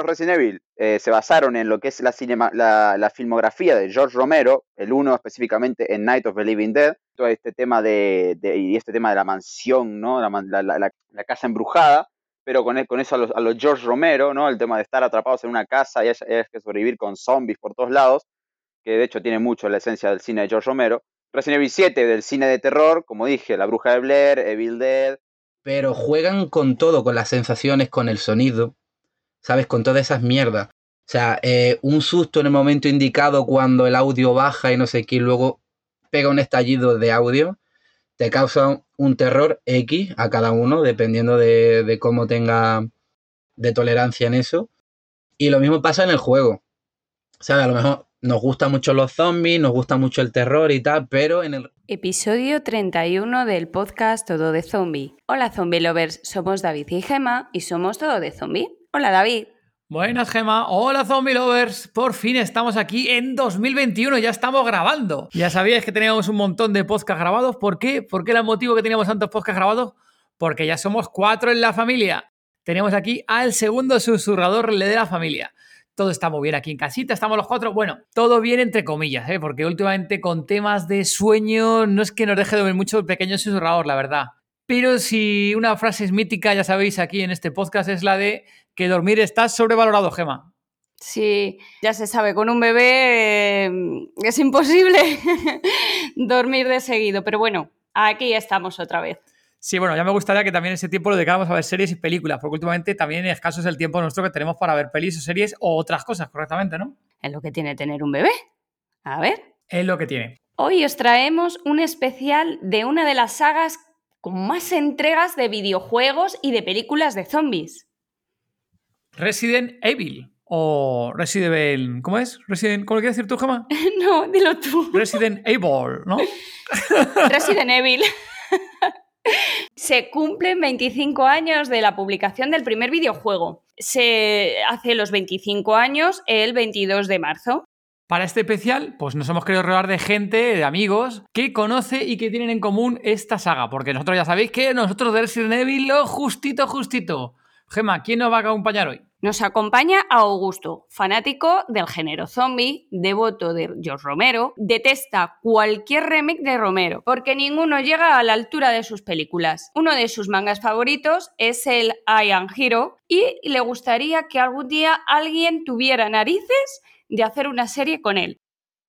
Resident Evil eh, se basaron en lo que es la, la, filmografía de George Romero, el uno específicamente en Night of the Living Dead, todo este tema de, y este tema de la mansión, ¿no? la, casa embrujada, pero con, con eso a los, George Romero, ¿no? El tema de estar atrapados en una casa y que sobrevivir con zombies por todos lados, que de hecho tiene mucho la esencia del cine de George Romero. Resident Evil 7 del cine de terror, como dije, La Bruja de Blair, Evil Dead. Pero juegan con todo, con las sensaciones, con el sonido, ¿sabes? Con todas esas mierdas. O sea, eh, un susto en el momento indicado cuando el audio baja y no sé qué, y luego pega un estallido de audio, te causa un terror X a cada uno, dependiendo de, de cómo tenga de tolerancia en eso. Y lo mismo pasa en el juego. O sea, a lo mejor nos gustan mucho los zombies, nos gusta mucho el terror y tal, pero en el... Episodio 31 del podcast Todo de Zombie. Hola Zombie Lovers, somos David y Gema y somos Todo de Zombie. Hola David. Buenas Gema, hola Zombie Lovers, por fin estamos aquí en 2021, ya estamos grabando. Ya sabíais que teníamos un montón de podcasts grabados, ¿por qué? ¿Por qué era el motivo que teníamos tantos podcasts grabados? Porque ya somos cuatro en la familia. Tenemos aquí al segundo susurrador de la familia todo está muy bien aquí en casita, estamos los cuatro. Bueno, todo bien entre comillas, ¿eh? porque últimamente con temas de sueño no es que nos deje de ver mucho el pequeño susurrador, la verdad. Pero si una frase es mítica, ya sabéis, aquí en este podcast es la de que dormir está sobrevalorado, Gema. Sí, ya se sabe, con un bebé eh, es imposible dormir de seguido, pero bueno, aquí estamos otra vez. Sí, bueno, ya me gustaría que también ese tiempo lo dedicáramos a ver series y películas, porque últimamente también escaso es el tiempo nuestro que tenemos para ver pelis o series o otras cosas, correctamente, ¿no? Es lo que tiene tener un bebé. A ver. Es lo que tiene. Hoy os traemos un especial de una de las sagas con más entregas de videojuegos y de películas de zombies. Resident Evil. O Resident Evil. ¿Cómo es? Resident, ¿Cómo lo quieres decir tú, Gemma? no, dilo tú. Resident Evil, ¿no? Resident Evil. Se cumplen 25 años de la publicación del primer videojuego. Se hace los 25 años el 22 de marzo. Para este especial, pues nos hemos querido rodear de gente, de amigos, que conoce y que tienen en común esta saga. Porque nosotros ya sabéis que nosotros de Resident Evil lo justito, justito. Gema, ¿quién nos va a acompañar hoy? Nos acompaña Augusto, fanático del género zombie, devoto de George Romero, detesta cualquier remake de Romero, porque ninguno llega a la altura de sus películas. Uno de sus mangas favoritos es el I Am Hero y le gustaría que algún día alguien tuviera narices de hacer una serie con él.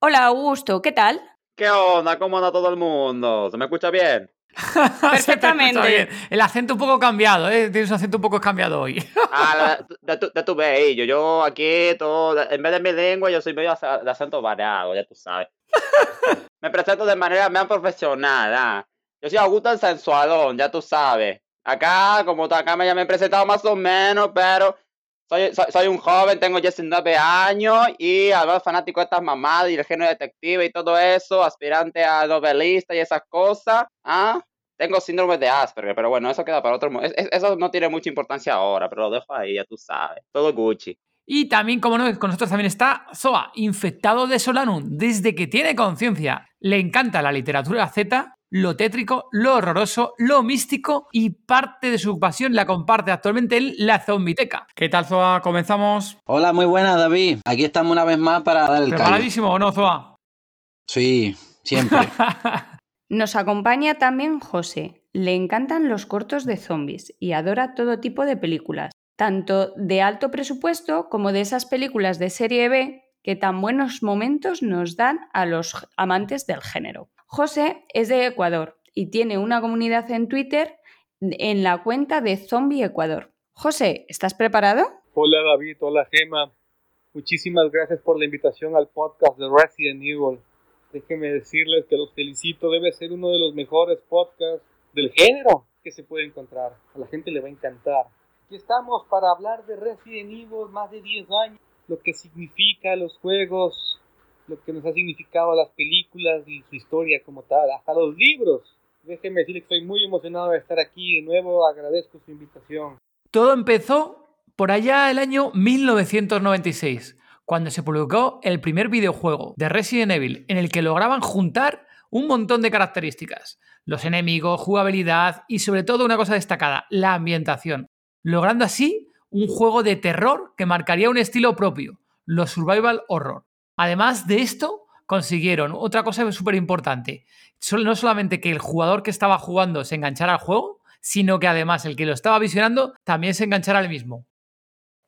Hola Augusto, ¿qué tal? ¿Qué onda? ¿Cómo anda todo el mundo? ¿Se me escucha bien? Perfectamente. El acento un poco cambiado, ¿eh? Tienes un acento un poco cambiado hoy. ah, de, tu, de tu yo, yo aquí todo, en vez de mi lengua, yo soy medio de acento variado, ya tú sabes. me presento de manera más profesional, ¿ah? Yo soy Augusto el sensualón, ya tú sabes. Acá, como acá me, ya me he presentado más o menos, pero soy, un joven, tengo 19 años y además fanático de estas mamadas y el género detective y todo eso, aspirante a novelista y esas cosas. ¿Ah? Tengo síndrome de Asperger, pero bueno, eso queda para otro momento. Eso no tiene mucha importancia ahora, pero lo dejo ahí, ya tú sabes. Todo Gucci. Y también, como no, con nosotros también está Zoa, infectado de Solanum. Desde que tiene conciencia, le encanta la literatura Z lo tétrico, lo horroroso, lo místico y parte de su pasión la comparte actualmente en la Zombiteca. ¿Qué tal, Zoa? ¿Comenzamos? Hola, muy buenas, David. Aquí estamos una vez más para dar el ¿Preparadísimo o no, Zoa? Sí, siempre. Nos acompaña también José. Le encantan los cortos de zombies y adora todo tipo de películas, tanto de alto presupuesto como de esas películas de serie B que tan buenos momentos nos dan a los amantes del género. José es de Ecuador y tiene una comunidad en Twitter en la cuenta de Zombie Ecuador. José, ¿estás preparado? Hola David, hola Gema. Muchísimas gracias por la invitación al podcast de Resident Evil. Déjenme decirles que los felicito, debe ser uno de los mejores podcasts del género que se puede encontrar. A la gente le va a encantar. Aquí estamos para hablar de Resident Evil más de 10 años, lo que significa los juegos, lo que nos ha significado las películas y su historia como tal, hasta los libros. Déjenme decirle que estoy muy emocionado de estar aquí de nuevo, agradezco su invitación. Todo empezó por allá el año 1996, cuando se publicó el primer videojuego de Resident Evil en el que lograban juntar un montón de características. Los enemigos, jugabilidad y sobre todo una cosa destacada, la ambientación. Logrando así un juego de terror que marcaría un estilo propio, los survival horror. Además de esto, consiguieron otra cosa súper importante. No solamente que el jugador que estaba jugando se enganchara al juego, sino que además el que lo estaba visionando también se enganchara al mismo.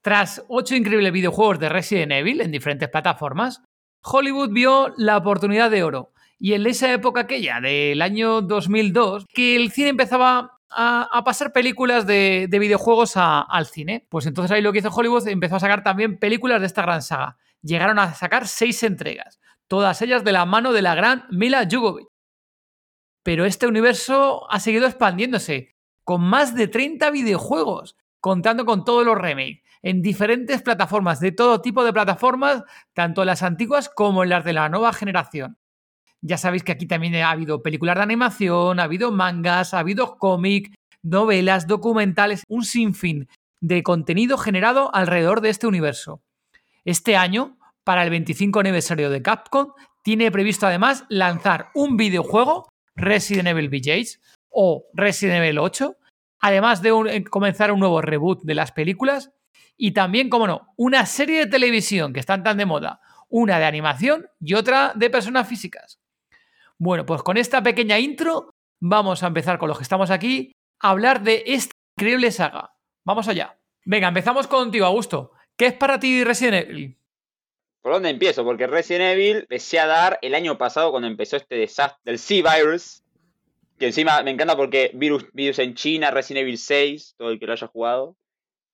Tras ocho increíbles videojuegos de Resident Evil en diferentes plataformas, Hollywood vio la oportunidad de oro. Y en esa época aquella, del año 2002, que el cine empezaba a, pasar películas de, videojuegos al cine. Pues entonces ahí lo que hizo Hollywood empezó a sacar también películas de esta gran saga. Llegaron a sacar seis entregas, todas ellas de la mano de la gran Mila Jovovich. Pero este universo ha seguido expandiéndose, con más de 30 videojuegos, contando con todos los remakes, en diferentes plataformas, de todo tipo de plataformas, tanto las antiguas como en las de la nueva generación. Ya sabéis que aquí también ha habido películas de animación, ha habido mangas, ha habido cómic, novelas, documentales, un sinfín de contenido generado alrededor de este universo. Este año, para el 25 aniversario de Capcom, tiene previsto además lanzar un videojuego, Resident Evil VJs o Resident Evil 8, además de eh, comenzar un nuevo reboot de las películas y también, como no, una serie de televisión que están tan de moda, una de animación y otra de personas físicas. Bueno, pues con esta pequeña intro vamos a empezar con los que estamos aquí a hablar de esta increíble saga. Vamos allá. Venga, empezamos contigo, Augusto. ¿Qué es para ti Resident Evil? ¿Por dónde empiezo? Porque Resident Evil empecé a dar el año pasado cuando empezó este desastre del C-Virus. Que encima me encanta porque virus, virus en China, Resident Evil 6, todo el que lo haya jugado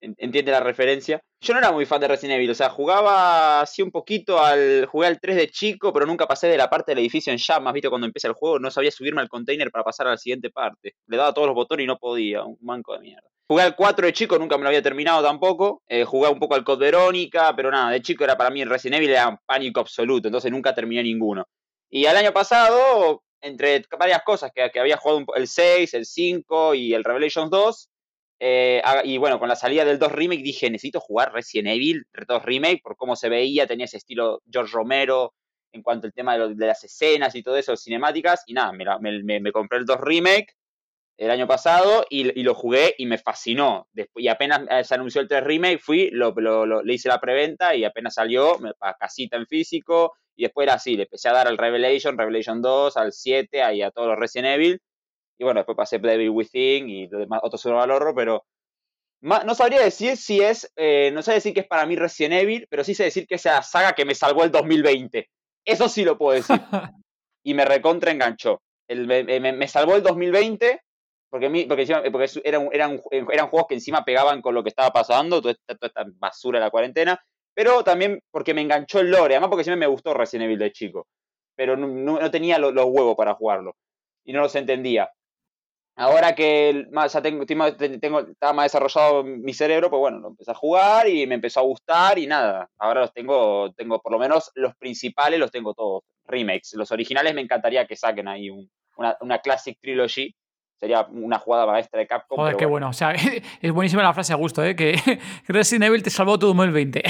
entiende la referencia. Yo no era muy fan de Resident Evil, o sea, jugaba así un poquito al. Jugué al 3 de chico, pero nunca pasé de la parte del edificio en llamas, ¿viste? Cuando empieza el juego, no sabía subirme al container para pasar a la siguiente parte. Le daba todos los botones y no podía, un manco de mierda. Jugué al 4 de chico, nunca me lo había terminado tampoco. Eh, jugué un poco al Code Verónica, pero nada, de chico era para mí Resident Evil era pánico absoluto, entonces nunca terminé ninguno. Y al año pasado, entre varias cosas, que, que había jugado el 6, el 5 y el Revelations 2, eh, y bueno, con la salida del 2 Remake dije, necesito jugar Resident Evil 2 Remake por cómo se veía, tenía ese estilo George Romero en cuanto al tema de, las escenas y todo eso, cinemáticas. Y nada, me, compré el 2 Remake el año pasado y, lo jugué y me fascinó. Después, y apenas eh, se anunció el 3 Remake, fui, lo, le hice la preventa y apenas salió, a casita en físico. Y después era así, le empecé a dar al Revelation, Revelation 2, al 7, ahí a todos los Resident Evil. Y bueno, después pasé Devil Within y lo demás, otro survival horror, pero no sabría decir si es, eh, no sé decir que es para mí Resident Evil, pero sí sé decir que es la saga que me salvó el 2020. Eso sí lo puedo decir. y me recontra enganchó. El, me, salvó el 2020 porque, porque, porque eran, eran, eran, juegos que encima pegaban con lo que estaba pasando, toda esta, basura de la cuarentena, pero también porque me enganchó el lore, además porque siempre me gustó Resident Evil de chico, pero no, no, tenía los huevos para jugarlo y no los entendía. Ahora que ya tengo, tengo, estaba más desarrollado mi cerebro, pues bueno, lo empecé a jugar y me empezó a gustar y nada. Ahora los tengo, tengo por lo menos los principales los tengo todos remakes. Los originales me encantaría que saquen ahí una, una Classic Trilogy. Sería una jugada maestra de Capcom. Joder, qué bueno. O sea, es buenísima la frase a gusto, ¿eh? Que Resident Evil te salvó tu 2020.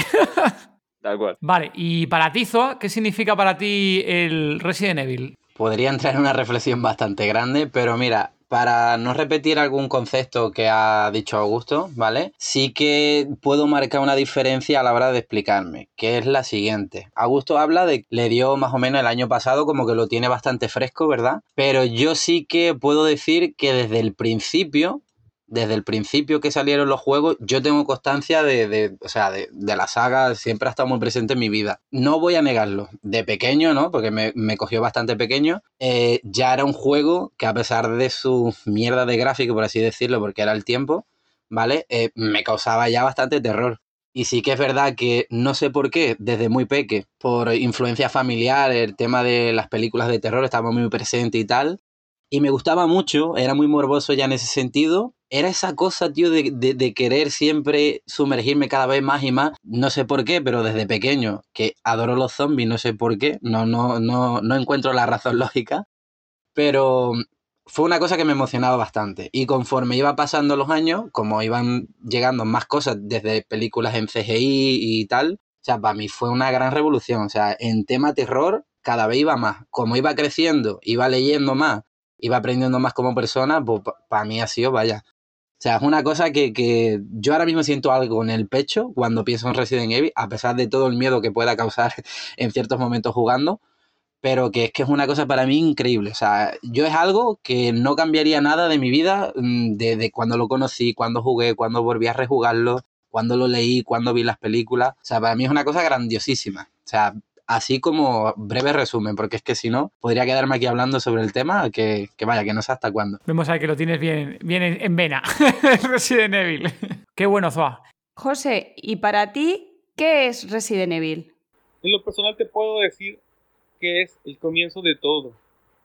Tal cual. Vale, y para ti, Zoa, ¿qué significa para ti el Resident Evil? Podría entrar en una reflexión bastante grande, pero mira, para no repetir algún concepto que ha dicho Augusto, ¿vale? Sí que puedo marcar una diferencia a la hora de explicarme, que es la siguiente. Augusto habla de le dio más o menos el año pasado como que lo tiene bastante fresco, ¿verdad? Pero yo sí que puedo decir que desde el principio desde el principio que salieron los juegos, yo tengo constancia de, o sea, de, la saga, siempre ha estado muy presente en mi vida. No voy a negarlo, de pequeño, ¿no? Porque me, cogió bastante pequeño, eh, ya era un juego que a pesar de su mierda de gráfico, por así decirlo, porque era el tiempo, ¿vale? Eh, me causaba ya bastante terror. Y sí que es verdad que no sé por qué, desde muy peque, por influencia familiar, el tema de las películas de terror estaba muy presente y tal, y me gustaba mucho, era muy morboso ya en ese sentido. Era esa cosa, tío, de, de, querer siempre sumergirme cada vez más y más. No sé por qué, pero desde pequeño, que adoro los zombies, no sé por qué, no, no, no, no encuentro la razón lógica. Pero fue una cosa que me emocionaba bastante. Y conforme iba pasando los años, como iban llegando más cosas desde películas en CGI y tal, o sea, para mí fue una gran revolución. O sea, en tema terror, cada vez iba más. Como iba creciendo, iba leyendo más, iba aprendiendo más como persona, pues para mí ha sido, vaya. O sea, es una cosa que, que, yo ahora mismo siento algo en el pecho cuando pienso en Resident Evil, a pesar de todo el miedo que pueda causar en ciertos momentos jugando pero que es que es una cosa para mí increíble. O sea, yo es algo que no cambiaría nada de mi vida desde mm, cuando lo conocí, cuando jugué, cuando volví a rejugarlo, cuando lo leí, cuando vi las películas. O sea, para mí es una cosa grandiosísima. O sea, así como breve resumen, porque es que si no, podría quedarme aquí hablando sobre el tema que, que vaya, que no sé hasta cuándo. Vemos ahí que lo tienes bien, bien en vena, Resident Evil. Qué bueno, Zoa. José, ¿y para ti qué es Resident Evil? En lo personal te puedo decir que es el comienzo de todo.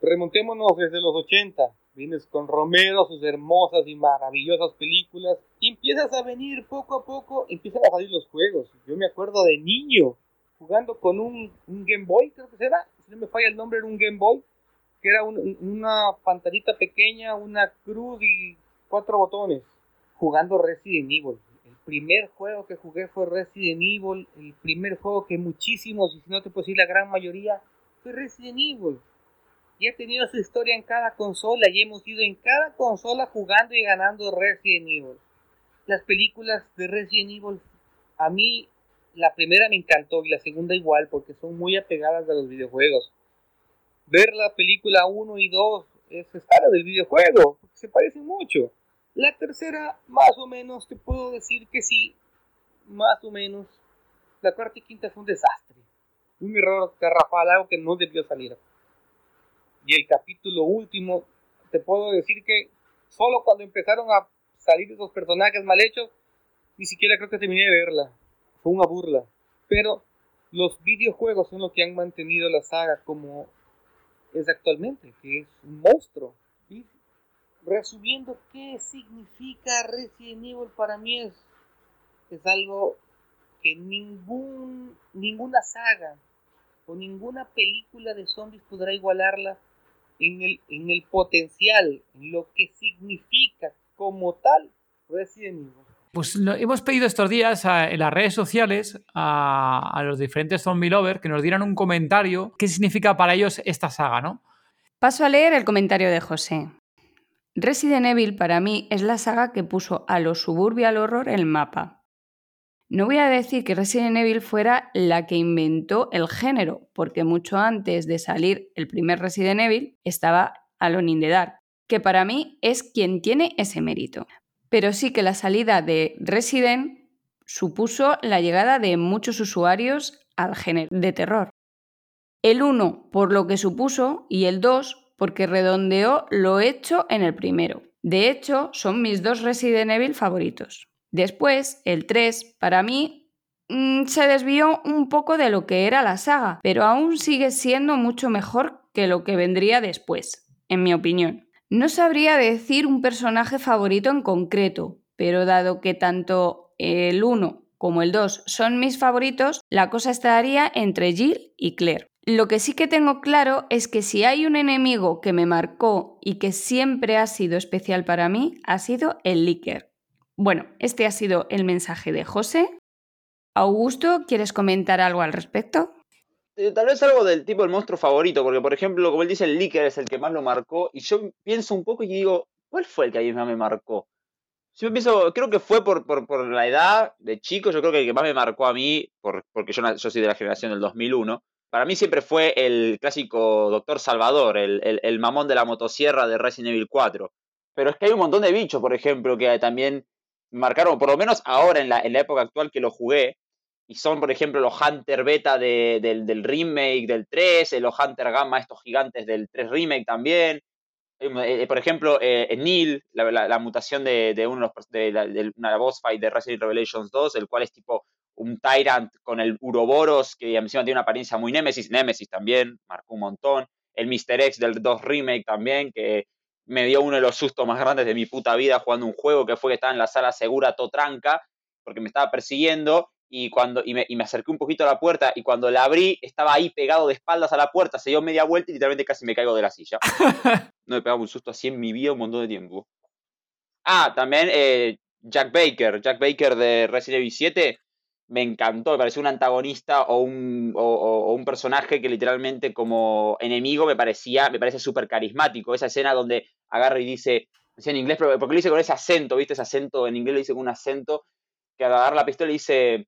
Remontémonos desde los 80. Vienes con Romero, sus hermosas y maravillosas películas, y empiezas a venir poco a poco, empiezan a salir los juegos. Yo me acuerdo de niño, jugando con un, Game Boy, creo que era, si no me falla el nombre, era un Game Boy, que era una pantallita pequeña, una cruz y cuatro botones, jugando Resident Evil primer juego que jugué fue Resident Evil, el primer juego que muchísimos, y si no te puedo decir la gran mayoría, fue Resident Evil. Y ha tenido su historia en cada consola y hemos ido en cada consola jugando y ganando Resident Evil. Las películas de Resident Evil, a mí la primera me encantó y la segunda igual porque son muy apegadas a los videojuegos. Ver la película 1 y 2 es estar del videojuego, porque se parecen mucho. La tercera, más o menos, te puedo decir que sí, más o menos. La cuarta y quinta fue un desastre. Un error garrafal, algo que no debió salir. Y el capítulo último, te puedo decir que solo cuando empezaron a salir esos personajes mal hechos, ni siquiera creo que terminé de verla. Fue una burla. Pero los videojuegos son los que han mantenido la saga como es actualmente, que es un monstruo resumiendo qué significa Resident Evil para mí es, es algo que ningún, ninguna saga o ninguna película de zombies podrá igualarla en el, en el potencial, en lo que significa como tal Resident Evil. Pues hemos pedido estos días en las redes sociales a, a, los diferentes zombie lovers que nos dieran un comentario qué significa para ellos esta saga, ¿no? Paso a leer el comentario de José. Resident Evil para mí es la saga que puso a los suburbial horror en el mapa. No voy a decir que Resident Evil fuera la que inventó el género, porque mucho antes de salir el primer Resident Evil estaba Alone in the Dark, que para mí es quien tiene ese mérito. Pero sí que la salida de Resident supuso la llegada de muchos usuarios al género de terror. El 1 por lo que supuso y el 2 porque redondeó lo hecho en el primero. De hecho, son mis dos Resident Evil favoritos. Después, el 3, para mí, mm, se desvió un poco de lo que era la saga, pero aún sigue siendo mucho mejor que lo que vendría después, en mi opinión. No sabría decir un personaje favorito en concreto, pero dado que tanto el 1 como el 2 son mis favoritos, la cosa estaría entre Jill y Claire. Lo que sí que tengo claro es que si hay un enemigo que me marcó y que siempre ha sido especial para mí, ha sido el Licker. Bueno, este ha sido el mensaje de José. Augusto, ¿quieres comentar algo al respecto? Eh, tal vez algo del tipo del monstruo favorito, porque por ejemplo, como él dice, el Licker es el que más lo marcó, y yo pienso un poco y digo, ¿cuál fue el que a mí más me marcó? Yo pienso, creo que fue por, por, la edad de chico, yo creo que el que más me marcó a mí, porque yo, soy de la generación del 2001, para mí siempre fue el clásico Doctor Salvador, el, mamón de la motosierra de Resident Evil 4. Pero es que hay un montón de bichos, por ejemplo, que también marcaron, por lo menos ahora en la, época actual que lo jugué, y son, por ejemplo, los Hunter Beta del, remake del 3, los Hunter Gamma, estos gigantes del 3 remake también. Eh, eh, por ejemplo, eh, Neil, la, mutación de, uno de, de, una boss fight de Resident Revelations 2, el cual es tipo un Tyrant con el Uroboros, que encima tiene una apariencia muy Nemesis. Nemesis también, marcó un montón. El Mr. X del 2 Remake también, que me dio uno de los sustos más grandes de mi puta vida jugando un juego que fue que estaba en la sala segura Totranca, porque me estaba persiguiendo y cuando y me, y me, acerqué un poquito a la puerta y cuando la abrí estaba ahí pegado de espaldas a la puerta, se dio media vuelta y literalmente casi me caigo de la silla. no me pegaba un susto así en mi vida un montón de tiempo. Ah, también eh, Jack Baker, Jack Baker de Resident Evil 7, me encantó, me pareció un antagonista o un, o, o un personaje que literalmente como enemigo me parecía, me parece súper carismático. Esa escena donde agarra y dice, decía en inglés, pero porque lo dice con ese acento, ¿viste? Ese acento, en inglés lo dice con un acento, que al agarrar la pistola dice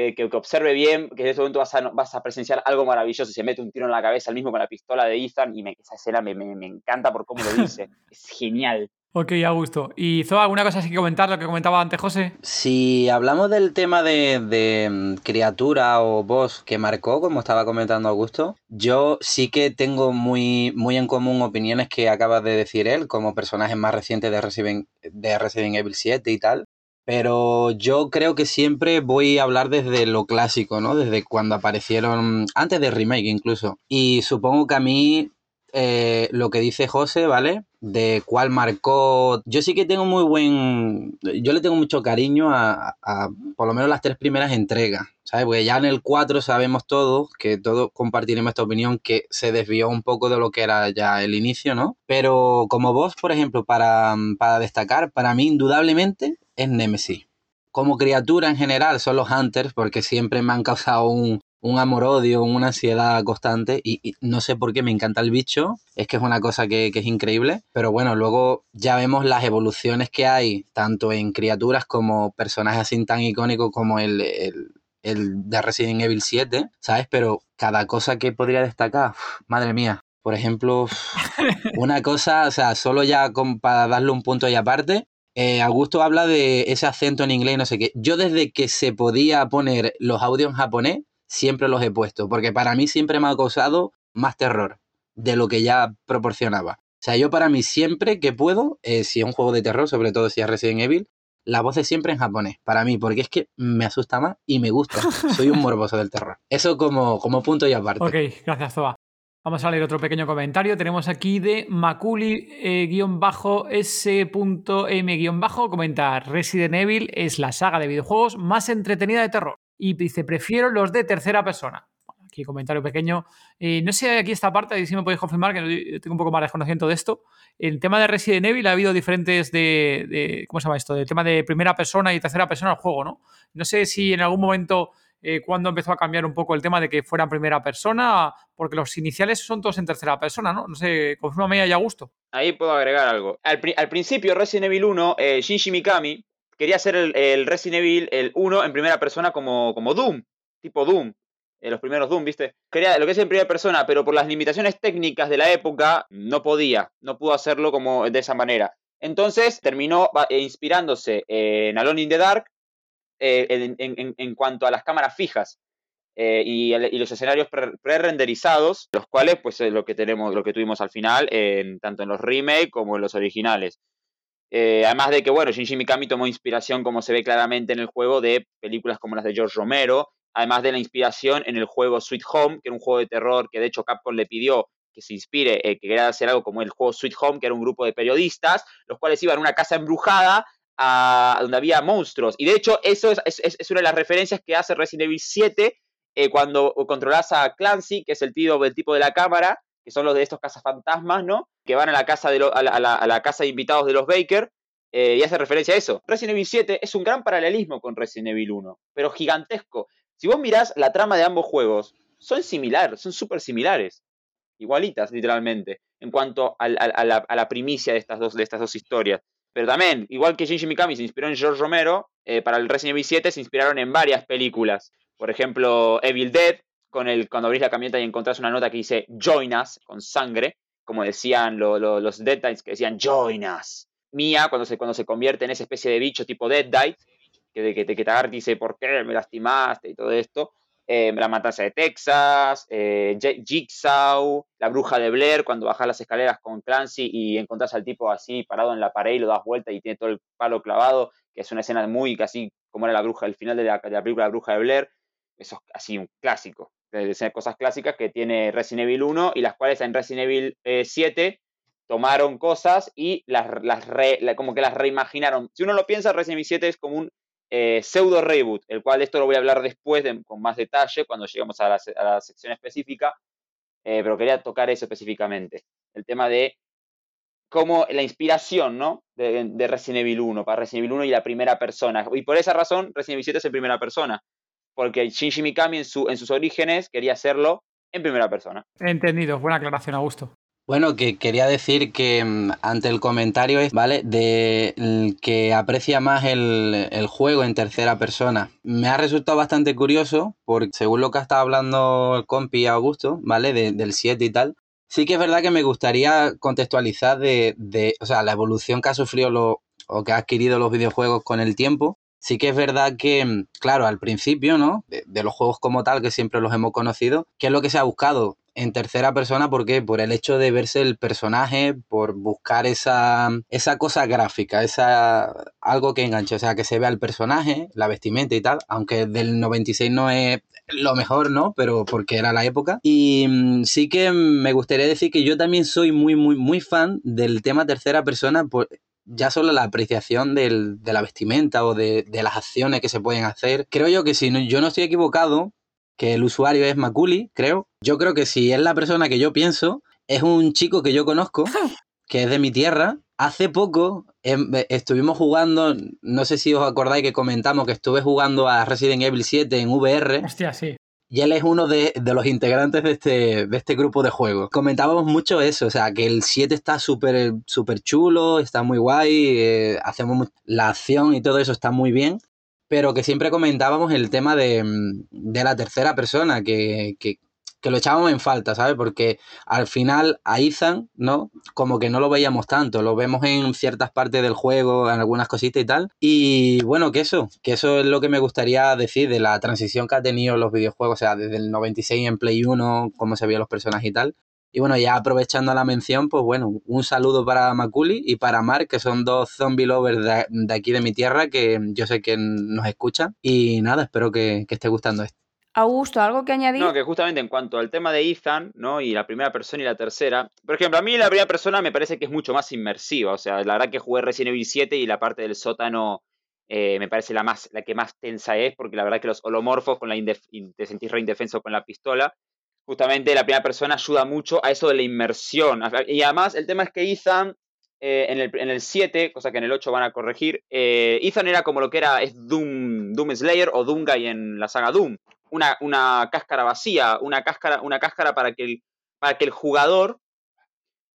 eh, que, que, observe bien, que en ese momento vas a, vas a presenciar algo maravilloso y se mete un tiro en la cabeza, el mismo con la pistola de Ethan, y me, esa escena me, me, me encanta por cómo lo dice. es genial. Ok, a gusto. ¿Y Zoa, alguna cosa así que comentar, lo que comentaba antes José? Si hablamos del tema de, de, criatura o boss que marcó, como estaba comentando Augusto, yo sí que tengo muy, muy en común opiniones que acabas de decir él, como personajes más recientes de Resident, de Resident Evil 7 y tal. Pero yo creo que siempre voy a hablar desde lo clásico, ¿no? Desde cuando aparecieron, antes de remake incluso. Y supongo que a mí eh, lo que dice José, ¿vale? De cuál marcó. Yo sí que tengo muy buen. Yo le tengo mucho cariño a, por lo menos las tres primeras entregas, ¿sabes? Porque ya en el 4 sabemos todos, que todos compartiremos esta opinión, que se desvió un poco de lo que era ya el inicio, ¿no? Pero como vos, por ejemplo, para, para destacar, para mí indudablemente es Nemesis. Como criatura en general son los Hunters, porque siempre me han causado un, un amor-odio, una ansiedad constante y, no sé por qué me encanta el bicho, es que es una cosa que, que, es increíble, pero bueno, luego ya vemos las evoluciones que hay, tanto en criaturas como personajes así tan icónicos como el, el, el de Resident Evil 7, ¿sabes? Pero cada cosa que podría destacar, madre mía, por ejemplo, una cosa, o sea, solo ya para darle un punto y aparte, eh, Augusto habla de ese acento en inglés, no sé qué. Yo desde que se podía poner los audios en japonés, siempre los he puesto, porque para mí siempre me ha causado más terror de lo que ya proporcionaba. O sea, yo para mí siempre que puedo, eh, si es un juego de terror, sobre todo si es Resident Evil, la voz es siempre en japonés, para mí, porque es que me asusta más y me gusta. Soy un morboso del terror. Eso como, como punto y aparte. Ok, gracias, Zoa. Vamos a leer otro pequeño comentario. Tenemos aquí de Maculi-S.M- comenta Resident Evil es la saga de videojuegos más entretenida de terror y dice, prefiero los de tercera persona. Aquí comentario pequeño. Eh, no sé aquí esta parte, si me podéis confirmar, que tengo un poco más de desconocimiento de esto. El tema de Resident Evil ha habido diferentes de, de, ¿Cómo se llama esto? Del tema de primera persona y tercera persona al juego, ¿no? No sé si en algún momento... Eh, cuando empezó a cambiar un poco el tema de que fuera en primera persona, porque los iniciales son todos en tercera persona, ¿no? No sé, confírmame ahí a gusto. Ahí puedo agregar algo. Al, pri al principio, Resident Evil 1, eh, Shinji Mikami quería hacer el, el, Resident Evil el 1 en primera persona como, como Doom, tipo Doom. Eh, los primeros Doom, ¿viste? Quería lo que es en primera persona, pero por las limitaciones técnicas de la época no podía, no pudo hacerlo como de esa manera. Entonces terminó eh, inspirándose en Alone in the Dark eh, en, cuanto a las cámaras fijas. Eh, y, los escenarios pre-renderizados, los cuales, pues, es lo que tenemos, lo que tuvimos al final, tanto en los remakes como en los originales. Eh, además de que, bueno, Shinji Mikami tomó inspiración, como se ve claramente en el juego, de películas como las de George Romero, además de la inspiración en el juego Sweet Home, que era un juego de terror que de hecho Capcom le pidió que se inspire, eh, que quería hacer algo como el juego Sweet Home, que era un grupo de periodistas, los cuales iban a una casa embrujada donde había monstruos. Y de hecho, eso es, una de las referencias que hace Resident Evil 7 eh, cuando controlas a Clancy, que es el, tío, tipo de la cámara, que son los de estos cazafantasmas, ¿no? Que van a la casa de, la, casa de invitados de los Baker. Eh, y hace referencia a eso. Resident Evil 7 es un gran paralelismo con Resident Evil 1, pero gigantesco. Si vos mirás la trama de ambos juegos, son similares, son súper similares. Igualitas, literalmente, en cuanto a, a, la, a, la, primicia de estas, dos, de estas dos historias. Pero también, igual que Shinji Mikami se inspiró en George Romero, eh, para el Resident Evil 7 se inspiraron en varias películas. Por ejemplo, Evil Dead, con el, cuando abrís la camioneta y encontrás una nota que dice Join Us, con sangre, como decían lo, lo, los Dead que decían Join Us. Mía, cuando se, cuando se convierte en esa especie de bicho tipo Dead Die, que, que, que y dice, ¿por qué me lastimaste? y todo esto. Eh, la matanza de Texas, eh, Jigsaw, la bruja de Blair, cuando bajas las escaleras con Clancy y encontrás al tipo así parado en la pared y lo das vuelta y tiene todo el palo clavado, que es una escena muy casi como era la bruja, el final de la, de la película La bruja de Blair, eso es así un clásico, de cosas clásicas que tiene Resident Evil 1 y las cuales en Resident Evil eh, 7 tomaron cosas y las, las como que las reimaginaron. Si uno lo piensa, Resident Evil 7 es como un eh, pseudo reboot, el cual esto lo voy a hablar después con más detalle cuando lleguemos a la, sección específica, eh, pero quería tocar eso específicamente. El tema de cómo la inspiración ¿no? de, de, Resident Evil 1, para Resident Evil 1 y la primera persona. Y por esa razón, Resident Evil 7 es en primera persona, porque Shinji Mikami en, en sus orígenes quería hacerlo en primera persona. Entendido, buena aclaración, Augusto. Bueno, que quería decir que mm, ante el comentario es, ¿vale? De que aprecia más el, juego en tercera persona. Me ha resultado bastante curioso, porque según lo que ha estado hablando el compi Augusto, ¿vale? del 7 y tal. Sí que es verdad que me gustaría contextualizar de, de o sea, la evolución que ha sufrido lo, o que ha adquirido los videojuegos con el tiempo. Sí que es verdad que, mm, claro, al principio, ¿no? De, de, los juegos como tal, que siempre los hemos conocido, ¿qué es lo que se ha buscado? En tercera persona, ¿por qué? Por el hecho de verse el personaje, por buscar esa, esa cosa gráfica, esa, algo que enganche, o sea, que se vea el personaje, la vestimenta y tal, aunque del 96 no es lo mejor, ¿no? Pero porque era la época. Y mm, sí que me gustaría decir que yo también soy muy, muy, muy fan del tema tercera persona, por, ya solo la apreciación del, de la vestimenta o de, de, las acciones que se pueden hacer. Creo yo que si no, yo no estoy equivocado, que el usuario es Maculi, creo. Yo creo que si es la persona que yo pienso, es un chico que yo conozco, que es de mi tierra. Hace poco em, estuvimos jugando, no sé si os acordáis que comentamos que estuve jugando a Resident Evil 7 en VR. Hostia, sí. Y él es uno de, los integrantes de este, de este grupo de juegos. Comentábamos mucho eso, o sea, que el 7 está súper súper chulo, está muy guay, eh, hacemos la acción y todo eso está muy bien pero que siempre comentábamos el tema de, mm, de la tercera persona, que, que, que, lo echábamos en falta, ¿sabes? Porque al final a Ethan, ¿no? Como que no lo veíamos tanto, lo vemos en ciertas partes del juego, en algunas cositas y tal. Y bueno, que eso, que eso es lo que me gustaría decir de la transición que ha tenido los videojuegos, o sea, desde el 96 en Play 1, cómo se veían los personajes y tal, y bueno, ya aprovechando la mención, pues bueno, un saludo para Maculi y para Mark, que son dos zombie lovers de, aquí de mi tierra, que yo sé que nos escuchan. Y nada, espero que, que esté gustando esto. Augusto, ¿algo que añadir? No, que justamente en cuanto al tema de Ethan, ¿no? Y la primera persona y la tercera. Por ejemplo, a mí la primera persona me parece que es mucho más inmersiva. O sea, la verdad que jugué Resident Evil 7 y la parte del sótano eh, me parece la, más, la que más tensa es, porque la verdad que los holomorfos con la te sentís re indefenso con la pistola justamente la primera persona ayuda mucho a eso de la inmersión. Y además, el tema es que Ethan, eh, en, el, en, el, 7, cosa que en el 8 van a corregir, eh, Ethan era como lo que era es Doom, Doom Slayer o Doomguy en la saga Doom. Una, una cáscara vacía, una cáscara, una cáscara para que el, para que el jugador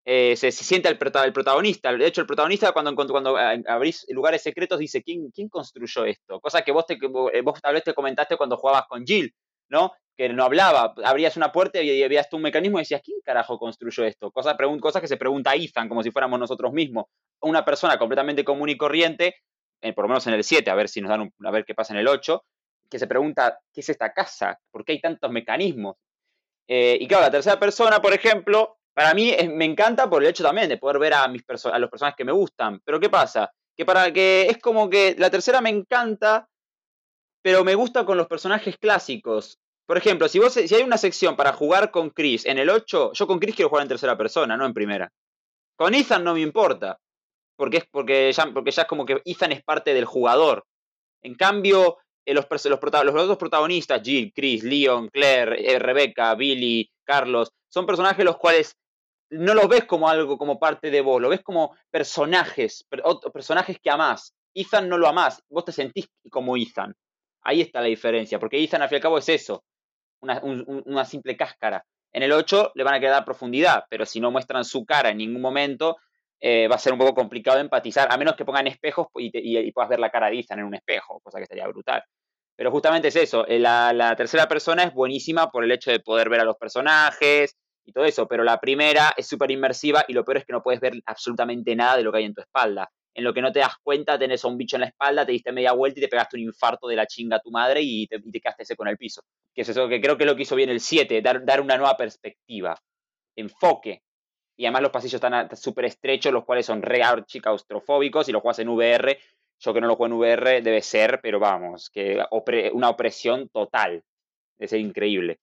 eh, se, se, sienta el, el, protagonista. De hecho, el protagonista cuando, cuando abrís lugares secretos dice, ¿quién, ¿quién construyó esto? Cosa que vos, te, vos tal vez te comentaste cuando jugabas con Jill, ¿no? Que no hablaba. Abrías una puerta y habías tú un mecanismo y decías, ¿quién carajo construyó esto? Cosas, cosas que se pregunta Ethan, como si fuéramos nosotros mismos. Una persona completamente común y corriente, eh, por lo menos en el 7, a ver si nos dan a ver qué pasa en el 8, que se pregunta, ¿qué es esta casa? ¿Por qué hay tantos mecanismos? Eh, y claro, la tercera persona, por ejemplo, para mí me encanta por el hecho también de poder ver a, mis a los personajes que me gustan. Pero ¿qué pasa? Que para que es como que la tercera me encanta, pero me gusta con los personajes clásicos. Por ejemplo, si, vos, si hay una sección para jugar con Chris en el 8, yo con Chris quiero jugar en tercera persona, no en primera. Con Ethan no me importa, porque es, porque ya, porque ya es como que Ethan es parte del jugador. En cambio, eh, los, los, los, otros protagonistas, Jill, Chris, Leon, Claire, eh, Rebecca, Billy, Carlos, son personajes los cuales no los ves como algo, como parte de vos, lo ves como personajes, personajes que amás. Ethan no lo amás, vos te sentís como Ethan. Ahí está la diferencia, porque Ethan al fin y al cabo es eso, una, simple cáscara. En el 8 le van a quedar profundidad, pero si no muestran su cara en ningún momento, eh, va a ser un poco complicado empatizar, a menos que pongan espejos y, puedas ver la cara de Ethan en un espejo, cosa que sería brutal. Pero justamente es eso, eh, la, la, tercera persona es buenísima por el hecho de poder ver a los personajes y todo eso, pero la primera es súper inmersiva y lo peor es que no puedes ver absolutamente nada de lo que hay en tu espalda en lo que no te das cuenta tenés a un bicho en la espalda, te diste media vuelta y te pegaste un infarto de la chinga a tu madre y te, quedaste ese con el piso. Que es eso que creo que es lo que hizo bien el 7, dar, dar una nueva perspectiva, enfoque. Y además los pasillos están súper estrechos, los cuales son re claustrofóbicos y los juegas en VR. Yo que no lo juego en VR debe ser, pero vamos, que una opresión total. Debe ser increíble.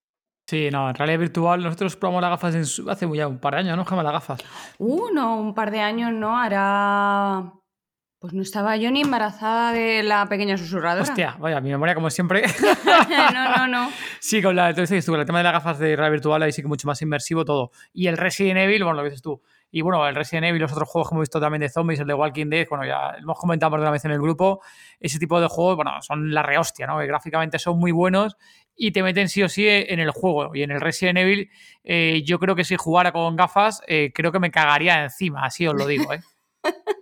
Sí, no, en realidad virtual nosotros probamos las gafas en hace ya un par de años, ¿no? Jamás las gafas. Uh, no, un par de años no, hará... Pues no estaba yo ni embarazada de la pequeña susurradora. Hostia, vaya, mi memoria como siempre. no, no, no. sí, con la, entonces, con el tema de las gafas de realidad virtual ahí sí que mucho más inmersivo todo. Y el Resident Evil, bueno, lo dices tú. Y bueno, el Resident Evil, los otros juegos que hemos visto también de zombies, el de Walking Dead, bueno, ya hemos comentado más de una vez en el grupo, ese tipo de juegos, bueno, son la rehostia, ¿no? Que gráficamente son muy buenos y te meten sí o sí en el juego. Y en el Resident Evil, eh, yo creo que si jugara con gafas, eh, creo que me cagaría encima, así os lo digo, ¿eh?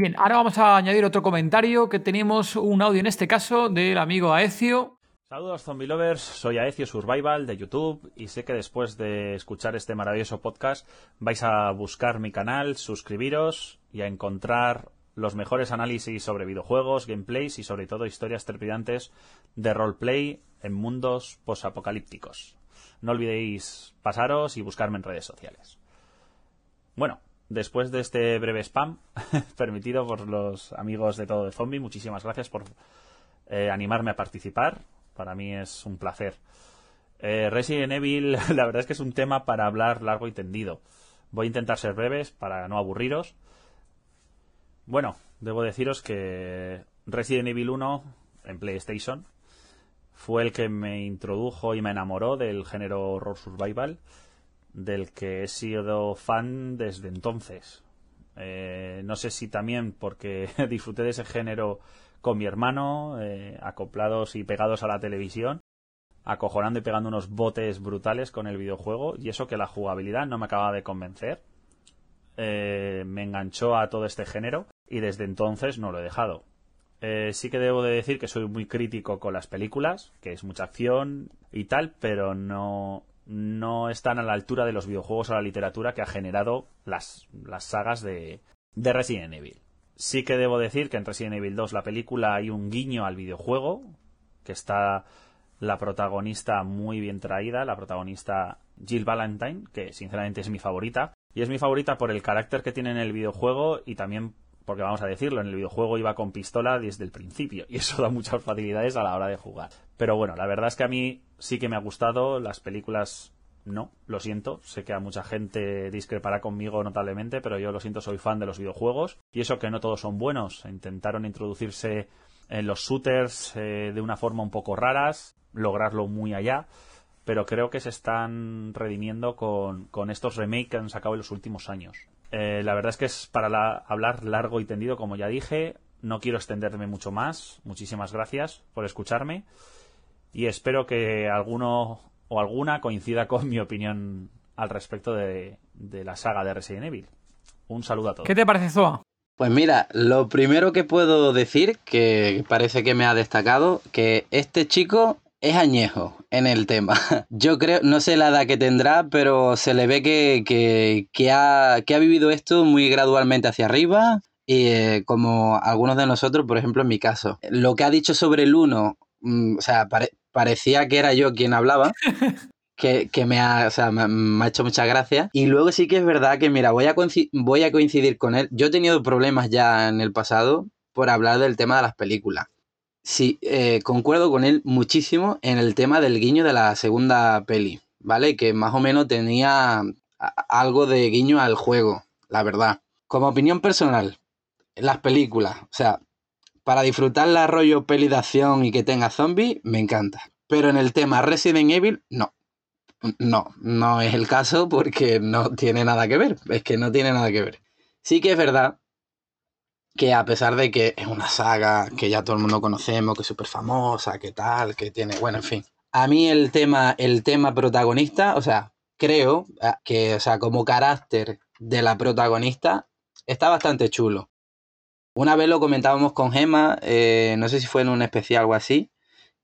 Bien, ahora vamos a añadir otro comentario que tenemos un audio en este caso del amigo Aecio. Saludos zombie lovers, soy Aecio Survival de YouTube y sé que después de escuchar este maravilloso podcast vais a buscar mi canal, suscribiros y a encontrar los mejores análisis sobre videojuegos, gameplays y sobre todo historias trepidantes de roleplay en mundos posapocalípticos. No olvidéis pasaros y buscarme en redes sociales. Bueno, después de este breve spam permitido por los amigos de Todo de Zombie, muchísimas gracias por eh, animarme a participar. Para mí es un placer. Eh, Resident Evil, la verdad es que es un tema para hablar largo y tendido. Voy a intentar ser breves para no aburriros. Bueno, debo deciros que Resident Evil 1 en PlayStation fue el que me introdujo y me enamoró del género horror survival, del que he sido fan desde entonces. Eh, no sé si también porque disfruté de ese género con mi hermano, eh, acoplados y pegados a la televisión, acojonando y pegando unos botes brutales con el videojuego, y eso que la jugabilidad no me acababa de convencer. Eh, me enganchó a todo este género y desde entonces no lo he dejado. Eh, sí que debo de decir que soy muy crítico con las películas, que es mucha acción y tal, pero no, no están a la altura de los videojuegos o la literatura que ha generado las, las sagas de, de Resident Evil. Sí que debo decir que en Resident Evil 2 la película hay un guiño al videojuego, que está la protagonista muy bien traída, la protagonista Jill Valentine, que sinceramente es mi favorita. Y es mi favorita por el carácter que tiene en el videojuego y también porque vamos a decirlo, en el videojuego iba con pistola desde el principio y eso da muchas facilidades a la hora de jugar. Pero bueno, la verdad es que a mí sí que me ha gustado, las películas no, lo siento, sé que a mucha gente discrepará conmigo notablemente, pero yo lo siento, soy fan de los videojuegos y eso que no todos son buenos, intentaron introducirse en los shooters eh, de una forma un poco raras, lograrlo muy allá, pero creo que se están redimiendo con, con estos remakes que han sacado en los últimos años. Eh, la verdad es que es para la, hablar largo y tendido, como ya dije. No quiero extenderme mucho más. Muchísimas gracias por escucharme. Y espero que alguno o alguna coincida con mi opinión al respecto de, de la saga de Resident Evil. Un saludo a todos. ¿Qué te parece, Zoa? Pues mira, lo primero que puedo decir, que parece que me ha destacado, que este chico es añejo en el tema. Yo creo, no sé la edad que tendrá, pero se le ve que, que, que ha, que ha vivido esto muy gradualmente hacia arriba. Y eh, como algunos de nosotros, por ejemplo, en mi caso. Lo que ha dicho sobre el 1, mm, o sea, pare- parecía que era yo quien hablaba. Que, que me, ha, o sea, me, me ha hecho mucha gracia. Y luego sí que es verdad que, mira, voy a, voy a coincidir con él. Yo he tenido problemas ya en el pasado por hablar del tema de las películas. Sí, eh, concuerdo con él muchísimo en el tema del guiño de la segunda peli, ¿vale? Que más o menos tenía algo de guiño al juego, la verdad. Como opinión personal, las películas, o sea, para disfrutar la rollo peli de acción y que tenga zombies, me encanta. Pero en el tema Resident Evil, no. No, no es el caso porque no tiene nada que ver. Es que no tiene nada que ver. Sí que es verdad que a pesar de que es una saga que ya todo el mundo conocemos, que es súper famosa, que tal, que tiene, bueno, en fin. A mí el tema, el tema protagonista, o sea, creo ah, que, o sea, como carácter de la protagonista, está bastante chulo. Una vez lo comentábamos con Gemma, eh, no sé si fue en un especial o así,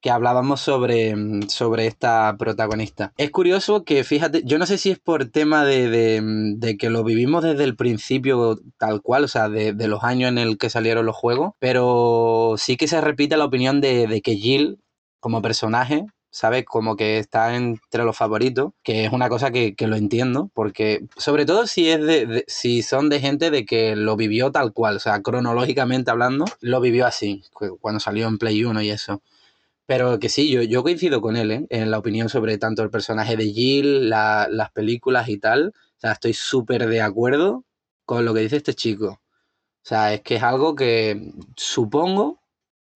que hablábamos sobre, sobre esta protagonista. Es curioso que, fíjate, yo no sé si es por tema de, de, de que lo vivimos desde el principio tal cual, o sea, de, de los años en el que salieron los juegos, pero sí que se repite la opinión de, de que Jill, como personaje, ¿sabes? Como que está entre los favoritos, que es una cosa que, que lo entiendo, porque sobre todo si es de, si son de gente de que lo vivió tal cual, o sea, cronológicamente hablando, lo vivió así, cu- cuando salió en Play 1 y eso. Pero que sí, yo, yo coincido con él, ¿eh? En la opinión sobre tanto el personaje de Jill, la- las películas y tal. O sea, estoy súper de acuerdo con lo que dice este chico. O sea, es que es algo que supongo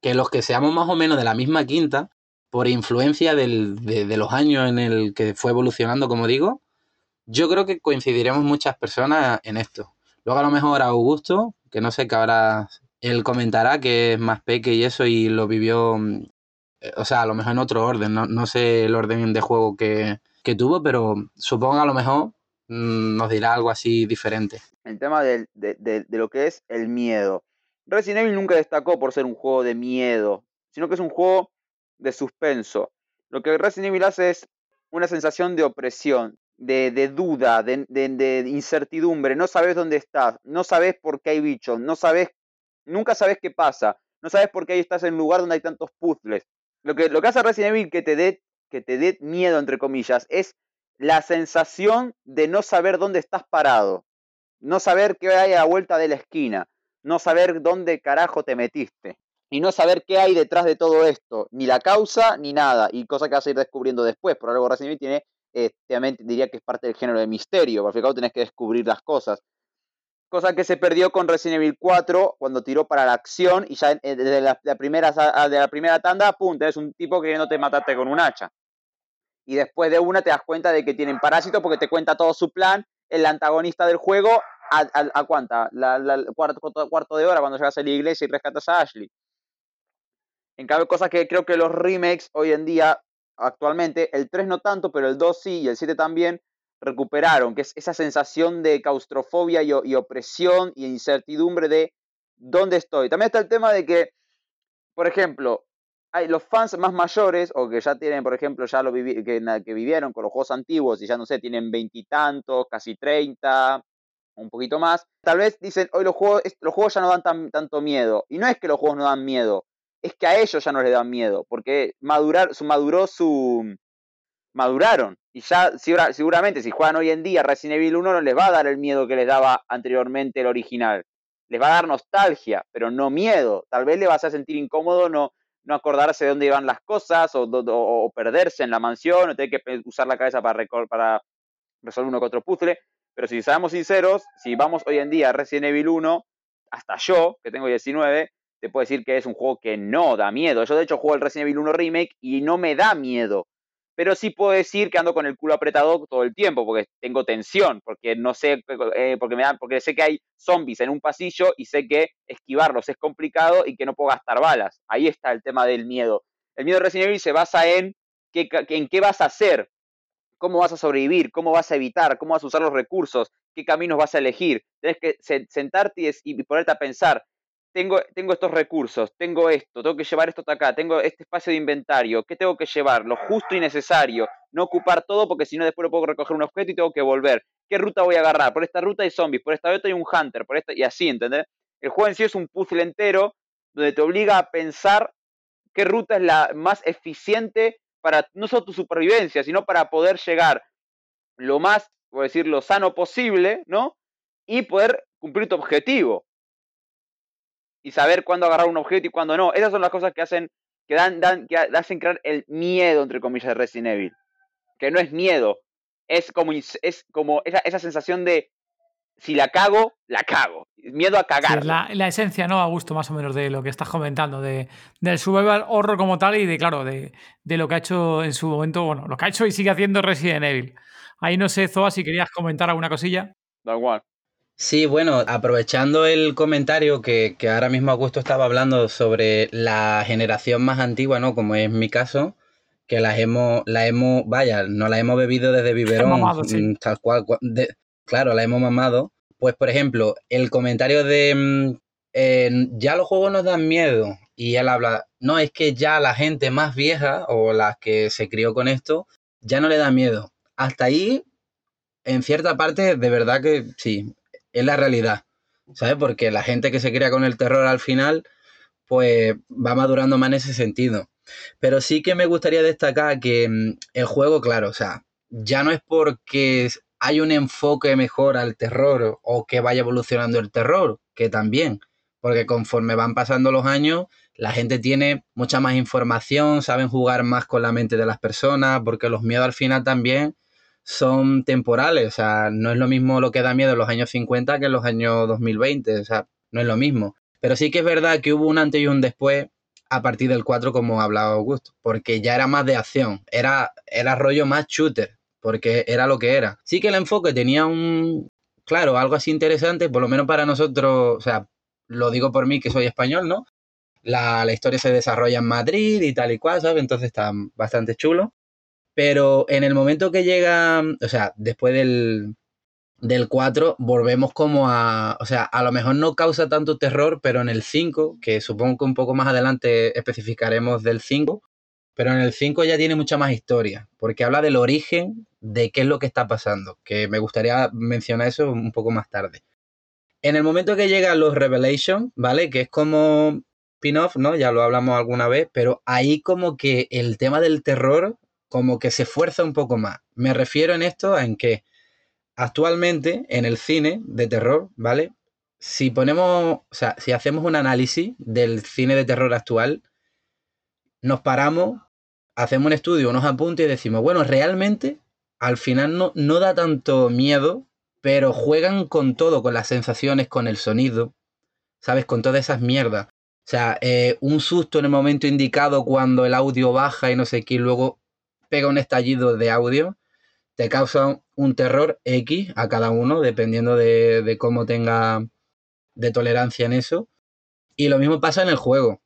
que los que seamos más o menos de la misma quinta, por influencia del- de, los años en el que fue evolucionando, como digo, yo creo que coincidiremos muchas personas en esto. Luego a lo mejor Augusto, que no sé qué ahora él comentará, que es más peque y eso, y lo vivió, mm, eh, o sea, a lo mejor en otro orden, no, no sé el orden de juego que, que tuvo, pero supongo a lo mejor mm, nos dirá algo así diferente. el tema de, de- de lo que es el miedo. Resident Evil nunca destacó por ser un juego de miedo, sino que es un juego de suspenso. Lo que Resident Evil hace es una sensación de opresión, de, de duda, de, de- incertidumbre. No sabes dónde estás, no sabes por qué hay bichos, no sabes, nunca sabes qué pasa, no sabes por qué ahí estás en un lugar donde hay tantos puzzles. Lo que, lo que hace Resident Evil que te dé que te dé miedo, entre comillas, es la sensación de no saber dónde estás parado no saber qué hay a la vuelta de la esquina, no saber dónde carajo te metiste y no saber qué hay detrás de todo esto, ni la causa ni nada, y cosa que vas a ir descubriendo después. Por algo Resident Evil tiene, eh, diría que es parte del género de misterio, porque al tenés que descubrir las cosas. Cosa que se perdió con Resident Evil 4 cuando tiró para la acción y ya eh, desde la, primera, sa- de la primera tanda, pum, tenés un tipo queriéndote matarte con un hacha. Y después de una te das cuenta de que tienen parásitos porque te cuenta todo su plan el antagonista del juego a, a- cuánta, la, la- cuarto, cuarto de hora cuando llegas a la iglesia y rescatas a Ashley. En cambio, cosas que creo que los remakes hoy en día, actualmente, el 3 no tanto, pero el 2 sí y el 7 también, recuperaron, que es esa sensación de claustrofobia y, opresión y incertidumbre de dónde estoy. También está el tema de que, por ejemplo, hay los fans más mayores o que ya tienen, por ejemplo, ya lo que, que vivieron con los juegos antiguos y ya no sé, tienen veintitantos, casi treinta, un poquito más. Tal vez dicen, hoy los juegos, los juegos ya no dan tan- tanto miedo. Y no es que los juegos no dan miedo, es que a ellos ya no les dan miedo, porque madurar, su, maduró su... maduraron. Y ya segura- seguramente si juegan hoy en día Resident Evil 1 no les va a dar el miedo que les daba anteriormente el original. Les va a dar nostalgia, pero no miedo. Tal vez le vas a sentir incómodo no, no acordarse de dónde iban las cosas o, perderse en la mansión o tener que usar la cabeza para resolver uno que otro puzzle. Pero si seamos sinceros, si vamos hoy en día a Resident Evil 1, hasta yo, que tengo 19, te puedo decir que es un juego que no da miedo. Yo de hecho juego el Resident Evil 1 Remake y no me da miedo. Pero sí puedo decir que ando con el culo apretado todo el tiempo, porque tengo tensión, porque no sé, eh, porque me porque sé que hay zombies en un pasillo y sé que esquivarlos es complicado y que no puedo gastar balas. Ahí está el tema del miedo. El miedo de Resident Evil se basa en qué, en qué vas a hacer, cómo vas a sobrevivir, cómo vas a evitar, cómo vas a usar los recursos, qué caminos vas a elegir. Tienes que se- sentarte y, y ponerte a pensar, tengo, tengo estos recursos, tengo esto, tengo que llevar esto hasta acá, tengo este espacio de inventario, ¿qué tengo que llevar? Lo justo y necesario, no ocupar todo porque si no después no puedo recoger un objeto y tengo que volver. ¿Qué ruta voy a agarrar? Por esta ruta hay zombies, por esta otra hay un hunter, por esta y así, ¿entendés? El juego en sí es un puzzle entero donde te obliga a pensar qué ruta es la más eficiente para no solo tu supervivencia, sino para poder llegar lo más, por decir, lo sano posible, ¿no? Y poder cumplir tu objetivo. Y saber cuándo agarrar un objeto y cuándo no. Esas son las cosas que hacen, que dan, dan, que hacen crear el miedo, entre comillas, de Resident Evil. Que no es miedo, es como, es como esa, esa sensación de si la cago, la cago. Miedo a cagar. la, la esencia, ¿no? A gusto más o menos de lo que estás comentando, de, del survival horror como tal y de, claro, de, de lo que ha hecho en su momento, bueno, lo que ha hecho y sigue haciendo Resident Evil. Ahí no sé, Zoa, si querías comentar alguna cosilla. Da igual. Sí, bueno, aprovechando el comentario que, que ahora mismo Augusto estaba hablando sobre la generación más antigua, ¿no? Como es mi caso, que las hemos, la hemos, vaya, no la hemos bebido desde biberón, mamado, sí. mm, tal cual, de- claro, la hemos mamado. Pues, por ejemplo, el comentario de mm, eh, ya los juegos nos dan miedo y él habla, no, es que ya la gente más vieja o las que se crió con esto, ya no le da miedo. Hasta ahí, en cierta parte, de verdad que sí, es la realidad, ¿sabes? Porque la gente que se cría con el terror al final, pues va madurando más en ese sentido. Pero sí que me gustaría destacar que mm, el juego, claro, o sea, ya no es porque hay un enfoque mejor al terror o que vaya evolucionando el terror, que también, porque conforme van pasando los años, la gente tiene mucha más información, saben jugar más con la mente de las personas, porque los miedos al final también son temporales, o sea, no es lo mismo lo que da miedo en los años 50 que en los años 2020, o sea, no es lo mismo. Pero sí que es verdad que hubo un antes y un después a partir del 4, como hablaba Augusto, porque ya era más de acción, era, era rollo más shooter, porque era lo que era. Sí que el enfoque tenía un, claro, algo así interesante, por lo menos para nosotros, o sea, lo digo por mí que soy español, ¿no? La, la historia se desarrolla en Madrid y tal y cual, ¿sabes? Entonces está bastante chulo. Pero en el momento que llega, o sea, después del, del 4, volvemos como a, o sea, a lo mejor no causa tanto terror, pero en el 5, que supongo que un poco más adelante especificaremos del 5, pero en el 5 ya tiene mucha más historia, porque habla del origen de qué es lo que está pasando, que me gustaría mencionar eso un poco más tarde. En el momento que llegan los Revelations, ¿vale? Que es como spin-off, ¿no? Ya lo hablamos alguna vez, pero ahí como que el tema del terror como que se fuerza un poco más. Me refiero en esto en que actualmente en el cine de terror, ¿vale? Si ponemos, o sea, si hacemos un análisis del cine de terror actual, nos paramos, hacemos un estudio, unos apuntes y decimos, bueno, realmente al final no, no da tanto miedo, pero juegan con todo, con las sensaciones, con el sonido, ¿sabes? Con todas esas mierdas. O sea, eh, un susto en el momento indicado cuando el audio baja y no sé qué, y luego pega un estallido de audio, te causa un terror X a cada uno, dependiendo de, cómo tenga de tolerancia en eso. Y lo mismo pasa en el juego.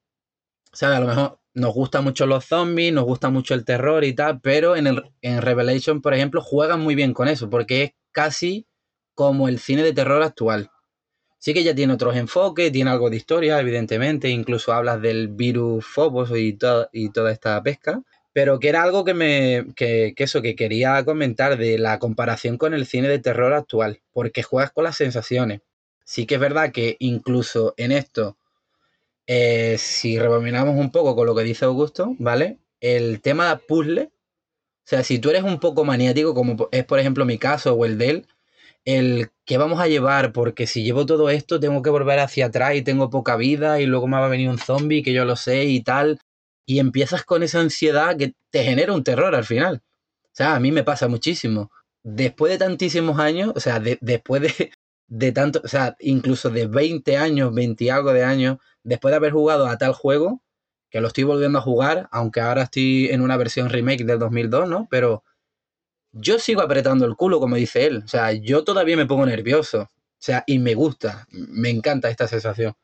O sea, a lo mejor nos gustan mucho los zombies, nos gusta mucho el terror y tal, pero en, el, en Revelation, por ejemplo, juegan muy bien con eso, porque es casi como el cine de terror actual. Sí que ya tiene otros enfoques, tiene algo de historia, evidentemente, incluso hablas del virus Phobos y, y toda esta pesca, pero que era algo que me que, eso que quería comentar de la comparación con el cine de terror actual, porque juegas con las sensaciones. Sí que es verdad que incluso en esto, eh, si rebobinamos un poco con lo que dice Augusto, ¿vale? El tema puzzle, o sea, si tú eres un poco maniático, como es por ejemplo mi caso o el de él, el que vamos a llevar, porque si llevo todo esto tengo que volver hacia atrás y tengo poca vida y luego me va a venir un zombie que yo lo sé y tal y empiezas con esa ansiedad que te genera un terror al final. O sea, a mí me pasa muchísimo. Después de tantísimos años, o sea, después de, de tanto, o sea, incluso de 20 años, 20 y algo de años, después de haber jugado a tal juego, que lo estoy volviendo a jugar, aunque ahora estoy en una versión remake del 2002, ¿no? Pero yo sigo apretando el culo, como dice él. O sea, yo todavía me pongo nervioso. O sea, y me gusta, me encanta esta sensación.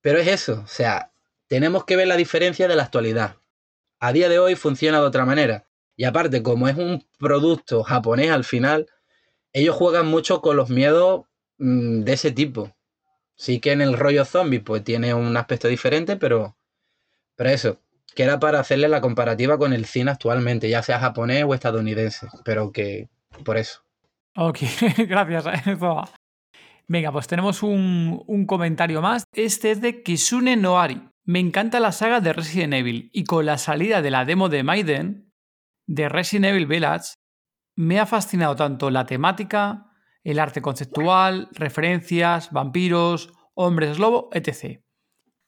Pero es eso, o sea, tenemos que ver la diferencia de la actualidad. A día de hoy funciona de otra manera. Y aparte, como es un producto japonés al final, ellos juegan mucho con los miedos mm, de ese tipo. Sí que en el rollo zombie pues tiene un aspecto diferente, pero, pero eso, que era para hacerle la comparativa con el cine actualmente, ya sea japonés o estadounidense, pero que por eso. Ok, gracias. Venga, pues tenemos un, un comentario más. Este es de Kisune Noari. Me encanta la saga de Resident Evil y con la salida de la demo de Maiden de Resident Evil Village me ha fascinado tanto la temática, el arte conceptual, referencias, vampiros, hombres lobo, etc.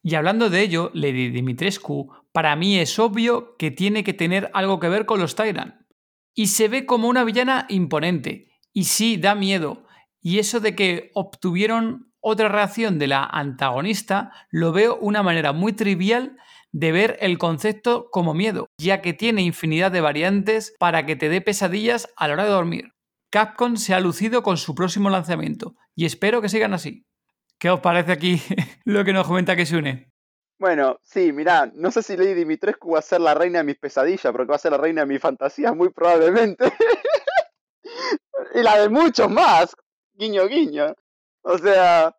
Y hablando de ello, Lady Dimitrescu para mí es obvio que tiene que tener algo que ver con los Tyrant. Y se ve como una villana imponente. Y sí, da miedo. Y eso de que obtuvieron otra reacción de la antagonista, lo veo una manera muy trivial de ver el concepto como miedo, ya que tiene infinidad de variantes para que te dé pesadillas a la hora de dormir. Capcom se ha lucido con su próximo lanzamiento y espero que sigan así. ¿Qué os parece aquí lo que nos comenta que se une? Bueno, sí, mirá, no sé si Lady Dimitrescu va a ser la reina de mis pesadillas, pero que va a ser la reina de mis fantasías, muy probablemente. y la de muchos más. Guiño, guiño. O sea,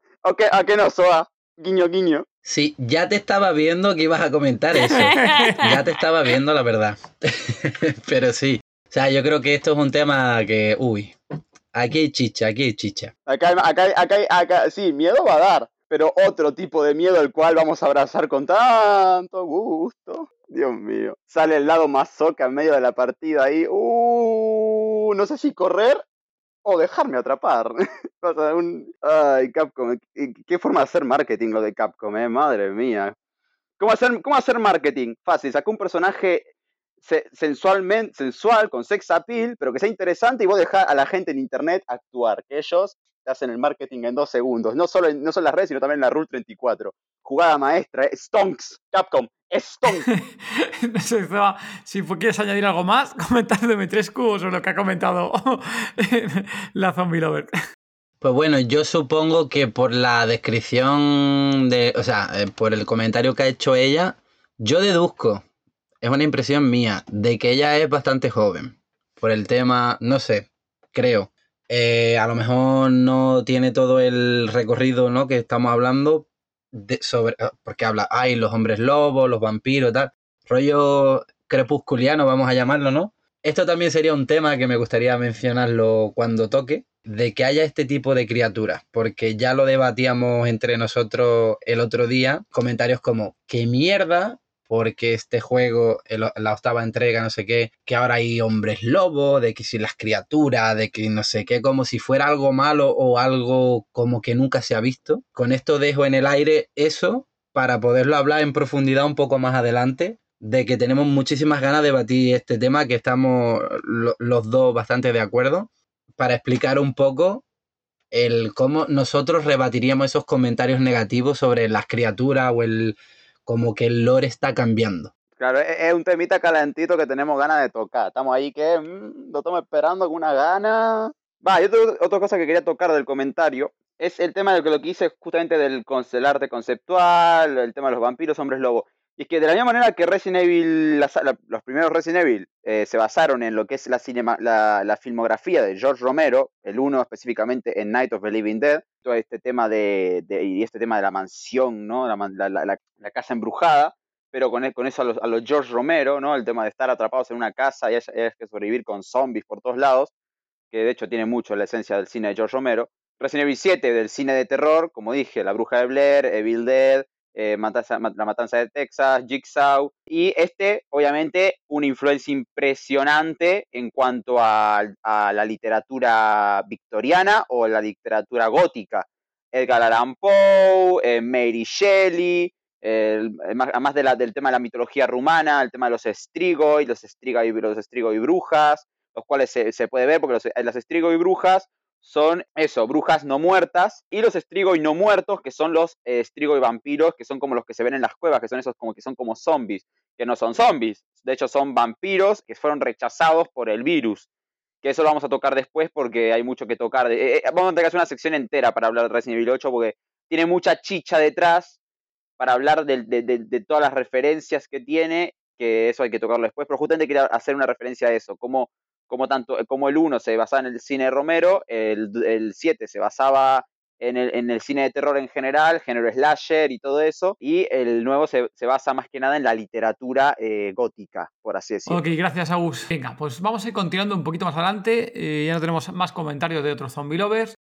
¿a qué no, Soa? Guiño, guiño. Sí, ya te estaba viendo que ibas a comentar eso. ya te estaba viendo, la verdad. Pero sí. O sea, yo creo que esto es un tema que, uy, aquí hay chicha, aquí hay chicha. Acá, acá, acá, acá, sí, miedo va a dar, pero otro tipo de miedo el cual vamos a abrazar con tanto gusto. Dios mío. Sale el lado más soca en medio de la partida ahí. Uh, no sé si correr o dejarme atrapar. un... Ay, Capcom, ¿qué, forma de hacer marketing lo de Capcom, eh? Madre mía. ¿Cómo hacer, cómo hacer marketing? Fácil, sacó un personaje se- sensualmente, sensual, con sex appeal, pero que sea interesante y vos dejás a la gente en internet actuar, que ellos te hacen el marketing en dos segundos, no solo en, no solo en las redes, sino también en la Rule 34. Jugada maestra, eh, Stonks, Capcom, Stonks. No sé, Zeba, si quieres añadir algo más, comentar de M3Q sobre lo que ha comentado la Zombie Lover. Pues bueno, yo supongo que por la descripción de, o sea, eh, por el comentario que ha hecho ella, yo deduzco, es una impresión mía, de que ella es bastante joven. Por el tema, no sé, creo. Eh, a lo mejor no tiene todo el recorrido, ¿no? Que estamos hablando de, sobre, ah, porque habla, ay, los hombres lobos, los vampiros, tal. Rollo crepusculiano, vamos a llamarlo, ¿no? Esto también sería un tema que me gustaría mencionarlo cuando toque, de que haya este tipo de criaturas, porque ya lo debatíamos entre nosotros el otro día, comentarios como, ¿qué mierda? Porque este juego, la octava entrega, no sé qué, que ahora hay hombres lobos, de que si las criaturas, de que no sé qué, como si fuera algo malo o algo como que nunca se ha visto. Con esto dejo en el aire eso para poderlo hablar en profundidad un poco más adelante, de que tenemos muchísimas ganas de debatir este tema, que estamos lo- los dos bastante de acuerdo, para explicar un poco el cómo nosotros rebatiríamos esos comentarios negativos sobre las criaturas o el como que el lore está cambiando. Claro, es, es un temita calentito que tenemos ganas de tocar. Estamos ahí que mm, lo estamos esperando con una gana. Va, y otra cosa que quería tocar del comentario es el tema de lo que hice justamente del arte conceptual, el tema de los vampiros, hombres lobo. Y es que de la misma manera que Resident Evil, los primeros Resident Evil eh, se basaron en lo que es la, cinema, la, filmografía de George Romero, el uno específicamente en Night of the Living Dead, todo este tema de, de- y este tema de la mansión, ¿no? La, casa embrujada, pero con, con eso a los, a los George Romero, ¿no? El tema de estar atrapados en una casa y que sobrevivir con zombies por todos lados, que de hecho tiene mucho la esencia del cine de George Romero. Resident Evil 7 del cine de terror, como dije, La Bruja de Blair, Evil Dead, eh, La Matanza de Texas, Jigsaw. Y este, obviamente, una influencia impresionante en cuanto a, la literatura victoriana o la literatura gótica. Edgar Allan Poe, eh, Mary Shelley, el- el más- además de la- del tema de la mitología rumana, el tema de los strigoi, los strigoi, los strigoi brujas, los cuales se, puede ver porque los, las strigoi brujas son eso, brujas no muertas, y los strigoi no muertos, que son los eh, strigoi vampiros, que son como los que se ven en las cuevas, que son esos como que son como zombies, que no son zombies, de hecho son vampiros que fueron rechazados por el virus. Que eso lo vamos a tocar después porque hay mucho que tocar. eh, eh, vamos a tener que hacer una sección entera para hablar de Resident Evil 8 porque tiene mucha chicha detrás para hablar de, de- de- de todas las referencias que tiene, que eso hay que tocarlo después, pero justamente quería hacer una referencia a eso, como, como, tanto, como el 1 se basaba en el cine de Romero, el, el 7 se basaba en el, en el cine de terror en general, género slasher y todo eso, y el nuevo se, se basa más que nada en la literatura eh, gótica, por así decirlo. Ok, gracias, Agus. Venga, pues vamos a ir continuando un poquito más adelante. eh, ya no tenemos más comentarios de otros zombie lovers.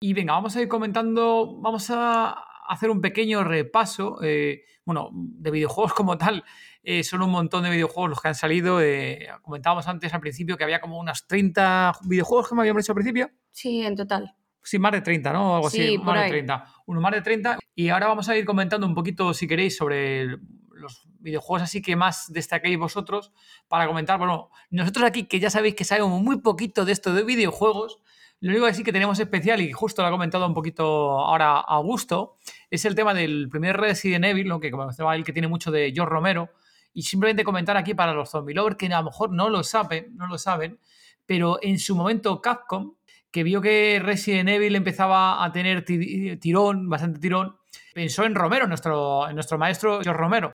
Y venga, vamos a ir comentando. Vamos a hacer un pequeño repaso. eh, bueno, de videojuegos como tal. eh, son un montón de videojuegos los que han salido. eh, comentábamos antes al principio que había como unos 30 videojuegos que me habíamos dicho al principio. Sí, en total. Sí, más de 30, ¿no? Algo Sí, así, por más de ahí. 30. Uno más de 30. Y ahora vamos a ir comentando un poquito, si queréis, sobre el- los videojuegos así que más destaquéis vosotros para comentar. Bueno, nosotros aquí, que ya sabéis que sabemos muy poquito de esto de videojuegos, lo único que sí que tenemos especial, y justo lo ha comentado un poquito ahora Augusto, es el tema del primer Resident Evil, lo que comentaba él, que tiene mucho de George Romero. Y simplemente comentar aquí para los zombie lovers que a lo mejor no lo saben, no lo saben, pero en su momento Capcom que vio que Resident Evil empezaba a tener ti- tirón, bastante tirón, pensó en Romero, nuestro, en nuestro maestro George Romero.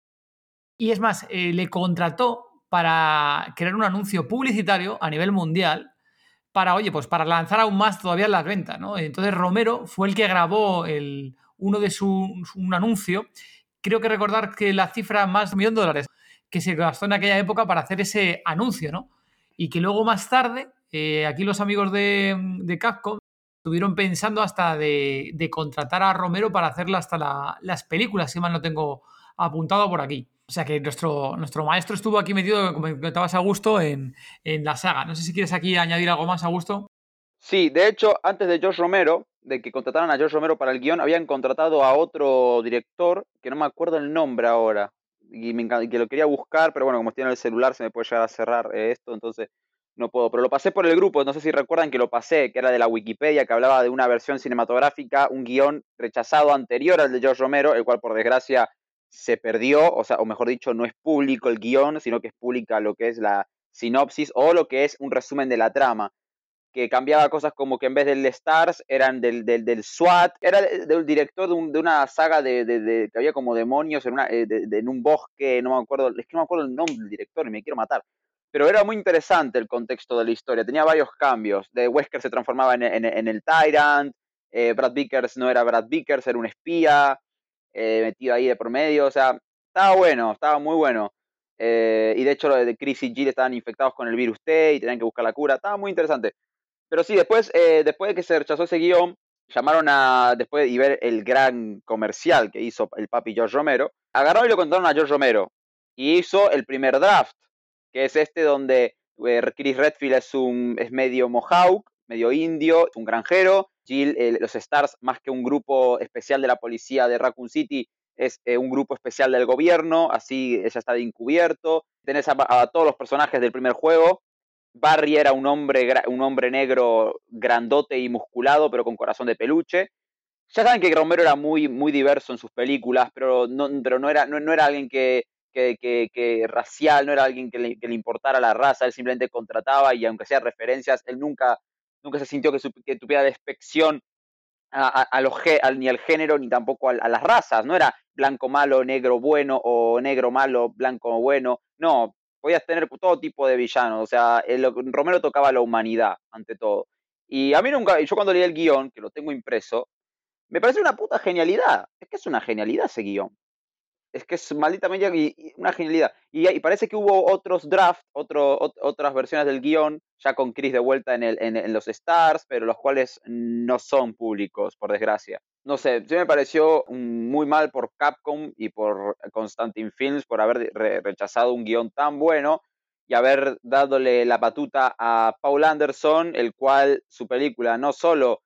Y es más, eh, le contrató para crear un anuncio publicitario a nivel mundial para, oye, pues para lanzar aún más todavía las ventas, ¿no? Entonces Romero fue el que grabó el, uno de su, un anuncio. Creo que recordar que la cifra más de un millón de dólares que se gastó en aquella época para hacer ese anuncio, ¿no? Y que luego más tarde, eh, aquí los amigos de, de Capcom estuvieron pensando hasta de, de contratar a Romero para hacerle hasta la- las películas, si mal no tengo apuntado por aquí. O sea que nuestro, nuestro maestro estuvo aquí metido, como comentabas, Augusto, en, en la saga. No sé si quieres aquí añadir algo más, Augusto. Sí, de hecho, antes de George Romero, de que contrataran a George Romero para el guion, habían contratado a otro director, que no me acuerdo el nombre ahora, y, me que lo quería buscar, pero bueno, como estoy en el celular se me puede llegar a cerrar eh, esto, entonces no puedo. Pero lo pasé por el grupo, no sé si recuerdan que lo pasé, que era de la Wikipedia, que hablaba de una versión cinematográfica, un guion rechazado anterior al de George Romero, el cual por desgracia se perdió, o sea, o mejor dicho, no es público el guion, sino que es pública lo que es la sinopsis o lo que es un resumen de la trama que cambiaba cosas como que en vez del Stars eran del, del, del SWAT, era de- del director de, un- de una saga de, de- que había como demonios en, una, eh, en un bosque, no me acuerdo, es que no me acuerdo el nombre del director y me quiero matar. Pero era muy interesante el contexto de la historia, tenía varios cambios. De Wesker se transformaba en, en- en el Tyrant, eh, Brad Vickers no era Brad Vickers, era un espía eh, metido ahí de por medio, o sea, estaba bueno, estaba muy bueno. Eh, y de hecho, lo de Chris y Jill estaban infectados con el virus T y tenían que buscar la cura, estaba muy interesante. Pero sí, después, eh, después de que se rechazó ese guion, llamaron a, después de ver el gran comercial que hizo el papi George Romero, agarraron y lo contaron a George Romero. Y hizo el primer draft, que es este donde eh, Chris Redfield es, un, es medio mohawk, medio indio, un granjero. Jill, eh, los Stars, más que un grupo especial de la policía de Raccoon City, es eh, un grupo especial del gobierno, así ella está de encubierto. Tenés a, todos los personajes del primer juego, Barry era un hombre, un hombre negro grandote y musculado, pero con corazón de peluche. Ya saben que Romero era muy, muy diverso en sus películas, pero no, pero no, era, no, era alguien que, que, racial, no era alguien que le, que le importara la raza, él simplemente contrataba y aunque sea referencias, él nunca, nunca se sintió que, su- tuviera despección a, los ni al género ni tampoco a, las razas. No era blanco malo, negro bueno o negro malo, blanco bueno. No, podías tener todo tipo de villanos. O sea, el, Romero tocaba la humanidad ante todo. Y a mí nunca, yo cuando leí el guion, que lo tengo impreso, me parece una puta genialidad. Es que es una genialidad ese guion. Es que es malditamente y- y una genialidad. Y, parece que hubo otros drafts, otras versiones del guion, ya con Chris de vuelta en, el, en, en los Stars, pero los cuales no son públicos, por desgracia. No sé, sí me pareció muy mal por Capcom y por Constantin Films por haber re- rechazado un guion tan bueno y haber dadole la batuta a Paul Anderson, el cual su película no solo,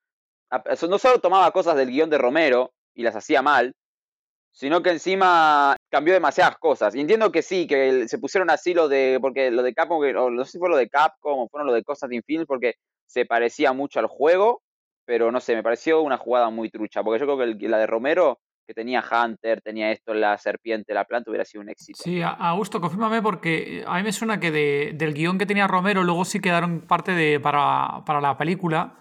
no solo tomaba cosas del guion de Romero y las hacía mal, sino que encima cambió demasiadas cosas. Y entiendo que sí, que se pusieron así lo de, porque lo de Capcom, no sé si fue lo de Capcom o fueron lo de Constantine Films, porque se parecía mucho al juego, pero no sé, me pareció una jugada muy trucha, porque yo creo que la de Romero, que tenía Hunter, tenía esto, la serpiente, la planta, hubiera sido un éxito. Sí, Augusto, confírmame porque a mí me suena que de- del guion que tenía Romero luego sí quedaron parte de, para, para la película.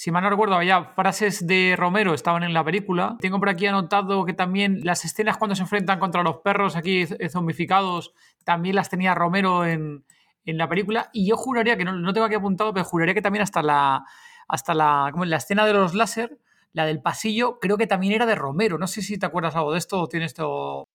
Si mal no recuerdo, había frases de Romero estaban en la película. Tengo por aquí anotado que también las escenas cuando se enfrentan contra los perros aquí z- zombificados también las tenía Romero en, en la película. Y yo juraría que no, no tengo aquí apuntado, pero juraría que también hasta la, hasta la, como la escena de los láser, la del pasillo, creo que también era de Romero. No sé si te acuerdas algo de esto o tienes esto.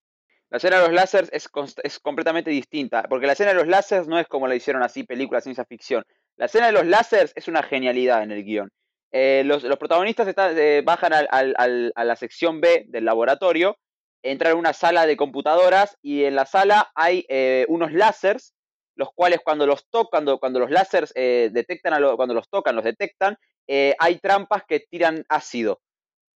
La escena de los láseres es, es completamente distinta, porque la escena de los láseres no es como la hicieron así películas ciencia ficción. La escena de los láseres es una genialidad en el guion. Eh, los, los protagonistas eh, bajan al- a la sección B del laboratorio, entran a una sala de computadoras y en la sala hay eh, unos láseres, los cuales cuando los tocan, cuando, cuando los láseres detectan, a cuando los tocan, los detectan, hay trampas que tiran ácido.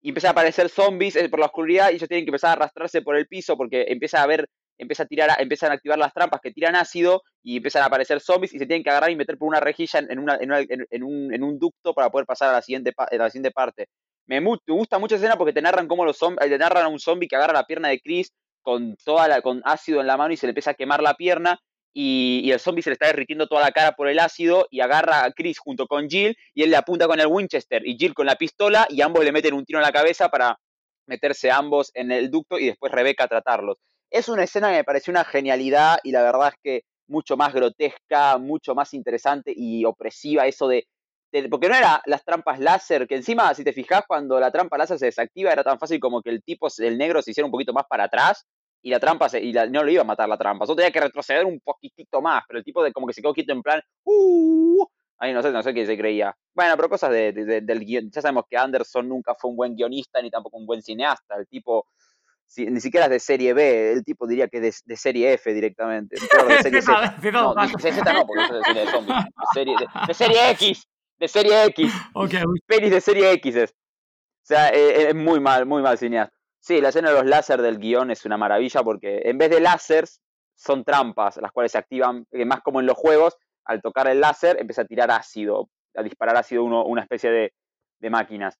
Y empiezan a aparecer zombies por la oscuridad y ellos tienen que empezar a arrastrarse por el piso porque empieza a haber, empieza a tirar, empiezan a activar las trampas que tiran ácido y empiezan a aparecer zombies y se tienen que agarrar y meter por una rejilla en, una- en un, en un ducto para poder pasar a la siguiente, a la siguiente parte. Me, gusta mucho esa escena porque te narran cómo los zombies, te narran a un zombie que agarra la pierna de Chris con toda la, con ácido en la mano y se le empieza a quemar la pierna y, y el zombie se le está derritiendo toda la cara por el ácido y agarra a Chris junto con Jill y él le apunta con el Winchester y Jill con la pistola y ambos le meten un tiro en la cabeza para meterse ambos en el ducto y después Rebeca tratarlos. Es una escena que me pareció una genialidad y la verdad es que mucho más grotesca, mucho más interesante y opresiva eso de, porque no era las trampas láser, que encima si te fijas cuando la trampa láser se desactiva era tan fácil como que el tipo, el negro se hiciera un poquito más para atrás y la trampa se, y no lo iba a matar la trampa, solo tenía que retroceder un poquitito más, pero el tipo de como que se quedó quieto en plan, "Uh", Ay, no sé, no sé qué se creía. Bueno, pero cosas de- del guion. Ya sabemos que Anderson nunca fue un buen guionista ni tampoco un buen cineasta. El tipo, si- ni siquiera es de serie B, el tipo diría que es de, de serie F directamente. Peor, de serie Z. No, de Z no, porque eso es de cine de zombies. De serie, de, de serie X. De serie X. Ok, Pelis de serie X es. O sea, eh, es muy mal, muy mal cineasta. Sí, la escena de los láser del guion es una maravilla porque en vez de láseres son trampas, las cuales se activan, eh, más como en los juegos, al tocar el láser empieza a tirar ácido, a disparar ácido uno, una especie de, de máquinas.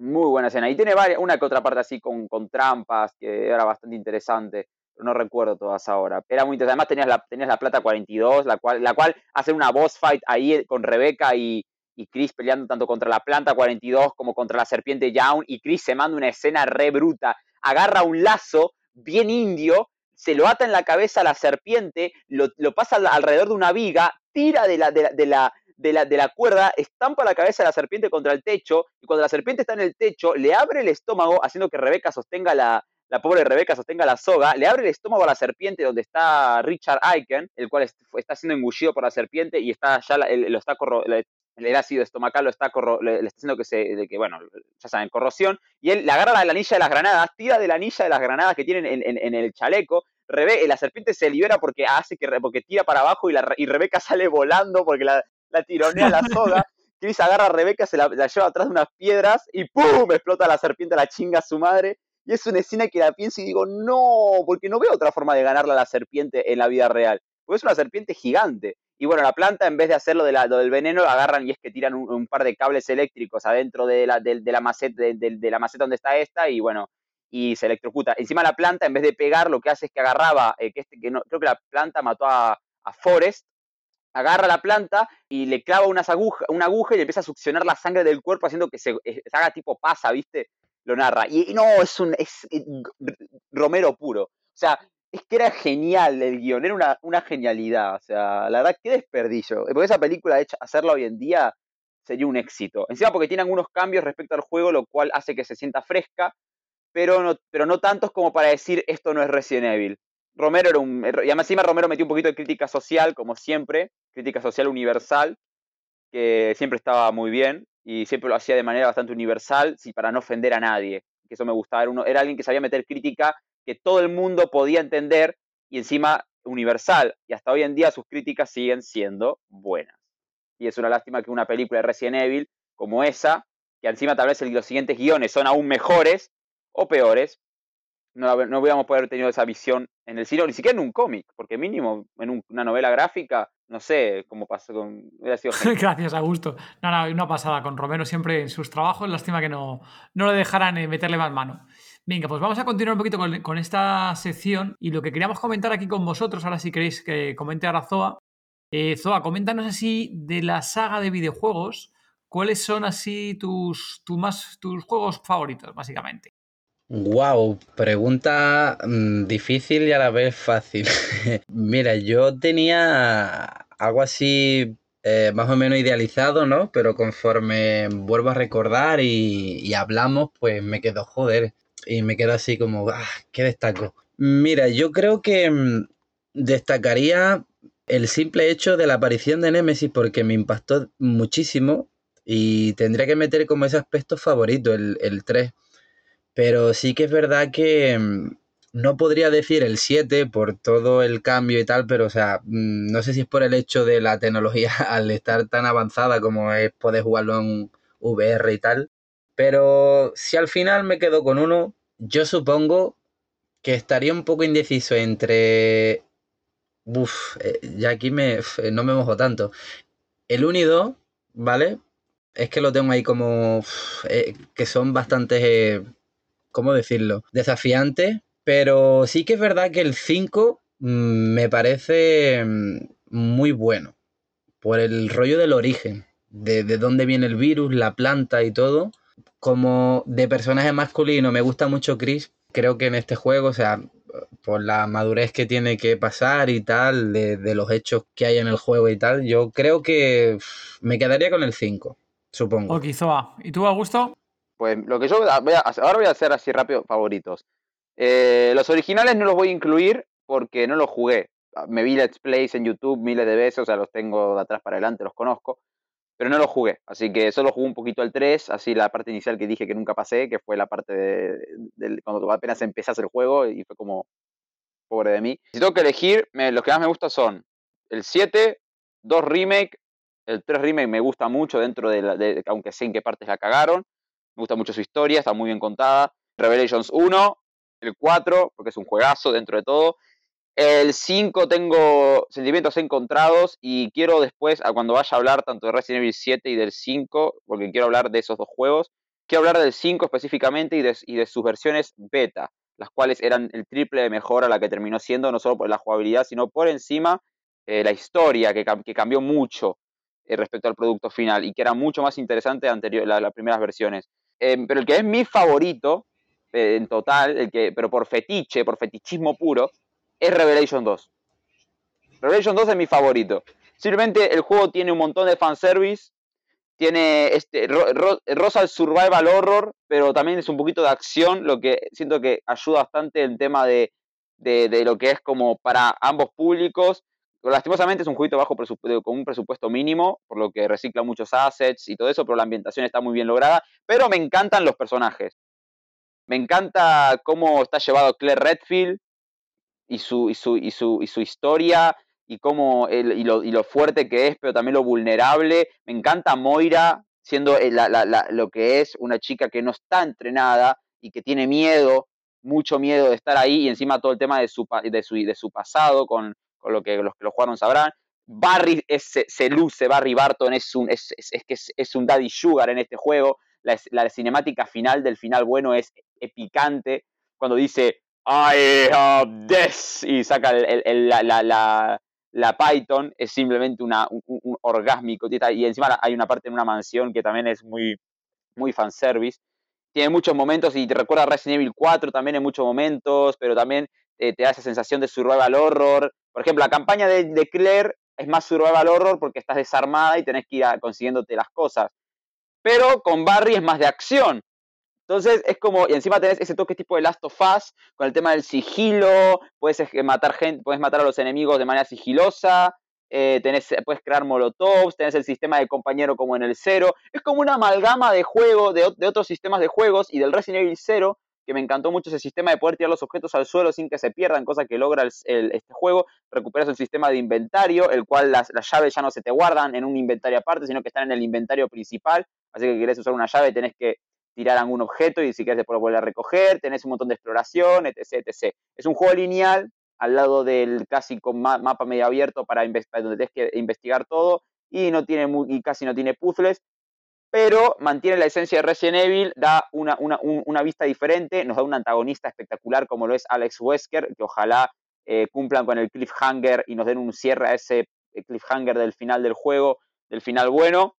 Muy buena escena. Y tiene varias, una que otra parte así con, con trampas, que era bastante interesante. Pero no recuerdo todas ahora. Era muy interesante. Además tenías la, tenías la Plata 42, la cual, la cual hace una boss fight ahí con Rebeca y, y Chris peleando tanto contra la Planta 42 como contra la Serpiente Young. Y Chris se manda una escena re bruta. Agarra un lazo bien indio, se lo ata en la cabeza a la serpiente, lo, lo pasa al- alrededor de una viga, tira de la, de la, de la, de la cuerda, estampa la cabeza de la serpiente contra el techo, y cuando la serpiente está en el techo, le abre el estómago, haciendo que Rebeca sostenga la, la pobre Rebeca sostenga la soga, le abre el estómago a la serpiente donde está Richard Aiken, el cual es- está siendo engullido por la serpiente y está ya el, lo está corro- le- el ácido estomacal lo está corro- le, está haciendo que se, que, bueno, ya saben, corrosión, y él le agarra la, la anilla de las granadas, tira de la anilla de las granadas que tienen en, en- el chaleco, Rebe, la serpiente se libera porque hace que porque tira para abajo y, la, y Rebeca sale volando porque la, la tironea la soga. Chris agarra a Rebeca, se la, lleva atrás de unas piedras y ¡pum! explota la serpiente, la chinga a su madre. Y es una escena que la pienso y digo, no, porque no veo otra forma de ganarle a la serpiente en la vida real. Porque es una serpiente gigante. Y bueno, la planta, en vez de hacerlo de la- lo del veneno, agarran y es que tiran un, par de cables eléctricos adentro de la, de, la maceta, de la maceta donde está esta, y bueno, y se electrocuta. Encima la planta, en vez de pegar, lo que hace es que agarraba, eh, que este, que no, creo que la planta mató a, a Forrest, agarra la planta y le clava unas aguja, una aguja y le empieza a succionar la sangre del cuerpo haciendo que se, eh, haga tipo pasa, ¿viste? Lo narra. Y, no, es un es, eh, Romero puro. O sea, es que era genial el guion, era una, una genialidad. O sea, la verdad, qué desperdicio. Porque esa película hecha, hacerla hoy en día sería un éxito. Encima porque tiene algunos cambios respecto al juego, lo cual hace que se sienta fresca, pero no, pero no tantos como para decir esto no es Resident Evil. Romero era un. Y además Romero metió un poquito de crítica social, como siempre, crítica social universal, que siempre estaba muy bien y siempre lo hacía de manera bastante universal, sí, para no ofender a nadie. Que eso me gustaba. Era, uno, era alguien que sabía meter crítica que todo el mundo podía entender y encima universal. Y hasta hoy en día sus críticas siguen siendo buenas. Y es una lástima que una película de Resident Evil como esa, que encima tal vez los siguientes guiones son aún mejores o peores, no, no hubiéramos podido haber tenido esa visión en el cine, o ni siquiera en un cómic, porque mínimo en un- una novela gráfica, no sé cómo pasó con... Hubiera sido. Gracias, Augusto. No, no, una pasada con Romero siempre en sus trabajos. Lástima que no, no le dejaran eh, meterle más mano. Venga, pues vamos a continuar un poquito con, con esta sección y lo que queríamos comentar aquí con vosotros, ahora si queréis que comente ahora Zoa. Eh, Zoa, coméntanos así de la saga de videojuegos, ¿cuáles son así tus, tu más, tus juegos favoritos, básicamente? Wow, pregunta mm, difícil y a la vez fácil. Mira, yo tenía algo así eh, más o menos idealizado, ¿no? Pero conforme vuelvo a recordar y, y hablamos, pues me quedo joder. Y me quedo así como, ah, ¿qué destaco? Mira, yo creo que mm, destacaría el simple hecho de la aparición de Nemesis porque me impactó muchísimo y tendría que meter como ese aspecto favorito, el, el 3. Pero sí que es verdad que mm, no podría decir el 7 por todo el cambio y tal, pero o sea, mm, no sé si es por el hecho de la tecnología al estar tan avanzada como es poder jugarlo en VR y tal. Pero si al final me quedo con uno, yo supongo que estaría un poco indeciso entre... Uf, eh, ya aquí me, f- no me mojo tanto. El 1 y 2, ¿vale? Es que lo tengo ahí como... eh, que son bastante... eh, ¿cómo decirlo? Desafiante, pero sí que es verdad que el 5 mm, me parece mm, muy bueno por el rollo del origen, de, de dónde viene el virus, la planta y todo. Como de personaje masculino me gusta mucho Chris, creo que en este juego, o sea, por la madurez que tiene que pasar y tal, de, de los hechos que hay en el juego y tal, yo creo que me quedaría con el 5, supongo. Ok, Zoa. ¿Y tú, Augusto? Pues lo que yo voy a ahora voy a hacer así rápido favoritos. Eh, los originales no los voy a incluir porque no los jugué. Me vi let's plays en YouTube miles de veces, o sea, los tengo de atrás para adelante, los conozco, pero no los jugué. Así que solo jugué un poquito el 3, así la parte inicial que dije que nunca pasé, que fue la parte de, cuando apenas empezás el juego y fue como pobre de mí. Si tengo que elegir, los que más me gustan son el 7, 2 remake, El 3 Remake me gusta mucho dentro de, la, de aunque sé en qué partes la cagaron. Me gusta mucho su historia, está muy bien contada. Revelations 1, el 4, porque es un juegazo dentro de todo. El 5 tengo sentimientos encontrados y quiero después, a cuando vaya a hablar tanto de Resident Evil 7 y del 5, porque quiero hablar de esos dos juegos, quiero hablar del 5 específicamente y de, y de sus versiones beta, las cuales eran el triple de mejor a la que terminó siendo, no solo por la jugabilidad, sino por encima eh, la historia, que, que cambió mucho eh, respecto al producto final y que era mucho más interesante anterior, la- las primeras versiones. Em, pero el que es mi favorito eh, en total, el que, pero por fetiche, por fetichismo puro, es Revelation 2. Revelation 2 es mi favorito. Simplemente el juego tiene un montón de fanservice, tiene este ro- ro- rosa survival horror, pero también es un poquito de acción, lo que siento que ayuda bastante el tema de, de lo que es como para ambos públicos. Lastimosamente es un jueguito bajo con un presupuesto mínimo, por lo que recicla muchos assets y todo eso, pero la ambientación está muy bien lograda. Pero me encantan los personajes. Me encanta cómo está llevado Claire Redfield y su, y su, y su, y su historia y, cómo y, lo, y lo fuerte que es, pero también lo vulnerable. Me encanta Moira siendo el- la- lo que es una chica que no está entrenada y que tiene miedo, mucho miedo de estar ahí y encima todo el tema de su, de su, de su pasado con, con lo que los que lo jugaron sabrán. Barry se, luce, Barry Barton es un, es, es, que es, un daddy sugar en este juego. La, cinemática final del final bueno es epicante. Cuando dice I have this y saca el- la, la, la, la Python, es simplemente una, un, un- orgásmico. Y encima hay una parte en una mansión que también es muy, muy fanservice. Tiene muchos momentos y te recuerda Resident Evil 4 también en muchos momentos, pero también eh, te da esa sensación de survival horror. Por ejemplo, la campaña de, de Claire es más survival horror porque estás desarmada y tenés que ir consiguiéndote las cosas. Pero con Barry es más de acción. Entonces es como, y encima tenés ese toque tipo de Last of Us, con el tema del sigilo, puedes ej- matar gente, puedes matar a los enemigos de manera sigilosa, eh, tenés, puedes crear molotovs, tenés el sistema de compañero como en el cero. Es como una amalgama de juego, de otros sistemas de juegos y del Resident Evil 0, que me encantó mucho ese sistema de poder tirar los objetos al suelo sin que se pierdan, cosa que logra el- este juego. Recuperas el sistema de inventario, el cual las, las llaves ya no se te guardan en un inventario aparte, sino que están en el inventario principal. Así que querés usar una llave, tenés que tirar algún objeto y si quieres después lo volver a recoger, tenés un montón de exploración, etc, etc. Es un juego lineal al lado del clásico ma- mapa medio abierto para donde tienes que investigar todo y no tiene y casi no tiene puzzles, pero mantiene la esencia de Resident Evil, da una, una, un- una vista diferente, nos da un antagonista espectacular como lo es Alex Wesker, que ojalá eh, cumplan con el cliffhanger y nos den un cierre a ese eh, cliffhanger del final del juego, del final bueno.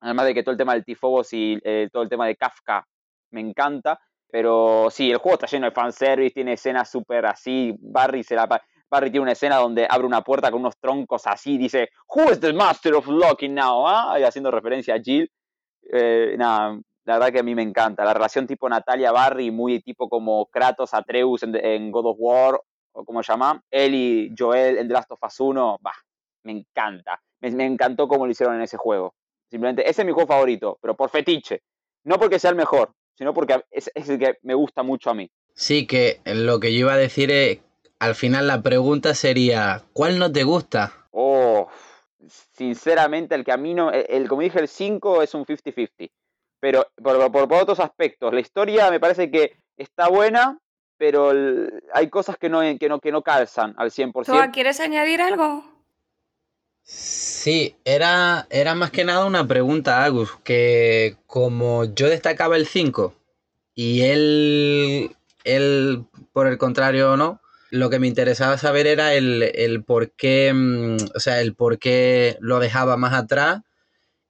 Además de que todo el tema del tifobos y eh, todo el tema de Kafka me encanta. Pero sí, el juego está lleno de fanservice, tiene escenas súper así. Barry, se la, Barry tiene una escena donde abre una puerta con unos troncos así, dice, Who is the master of locking now? ah?", Y haciendo referencia a Jill. Eh, nada, la verdad que a mí me encanta. La relación tipo Natalia-Barry, muy tipo como Kratos-Atreus en, en God of War, o como se llama, él y Joel en The Last of Us 1, bah, me encanta. Me, me encantó cómo lo hicieron en ese juego. Simplemente, ese es mi juego favorito, pero por fetiche. No porque sea el mejor, sino porque es, es el que me gusta mucho a mí. Sí, que lo que yo iba a decir es, al final la pregunta sería, ¿cuál no te gusta? Oh, sinceramente, el que a mí no. El, el- como dije, el 5 es un 50-50. Pero por, por- por otros aspectos. La historia me parece que está buena, pero el- hay cosas que no, que, no, que no calzan al 100%. ¿Toa, quieres añadir algo? Sí, era, era más que nada una pregunta, Agus, que como yo destacaba el 5 y él, él, por el contrario, no, lo que me interesaba saber era el, el por qué, mm, o sea, el por qué lo dejaba más atrás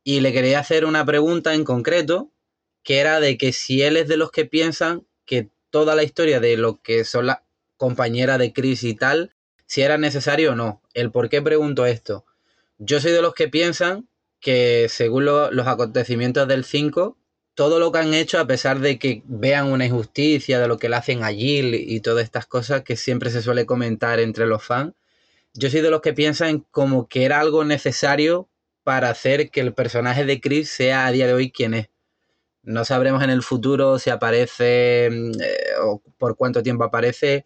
y le quería hacer una pregunta en concreto, que era de que si él es de los que piensan que toda la historia de lo que son las compañeras de Chris y tal, si era necesario o no. El por qué pregunto esto. Yo soy de los que piensan que según lo- los acontecimientos del 5, todo lo que han hecho, a pesar de que vean una injusticia de lo que le hacen a Jill y todas estas cosas que siempre se suele comentar entre los fans, yo soy de los que piensan como que era algo necesario para hacer que el personaje de Chris sea a día de hoy quien es. No sabremos en el futuro si aparece mm, eh, o por cuánto tiempo aparece,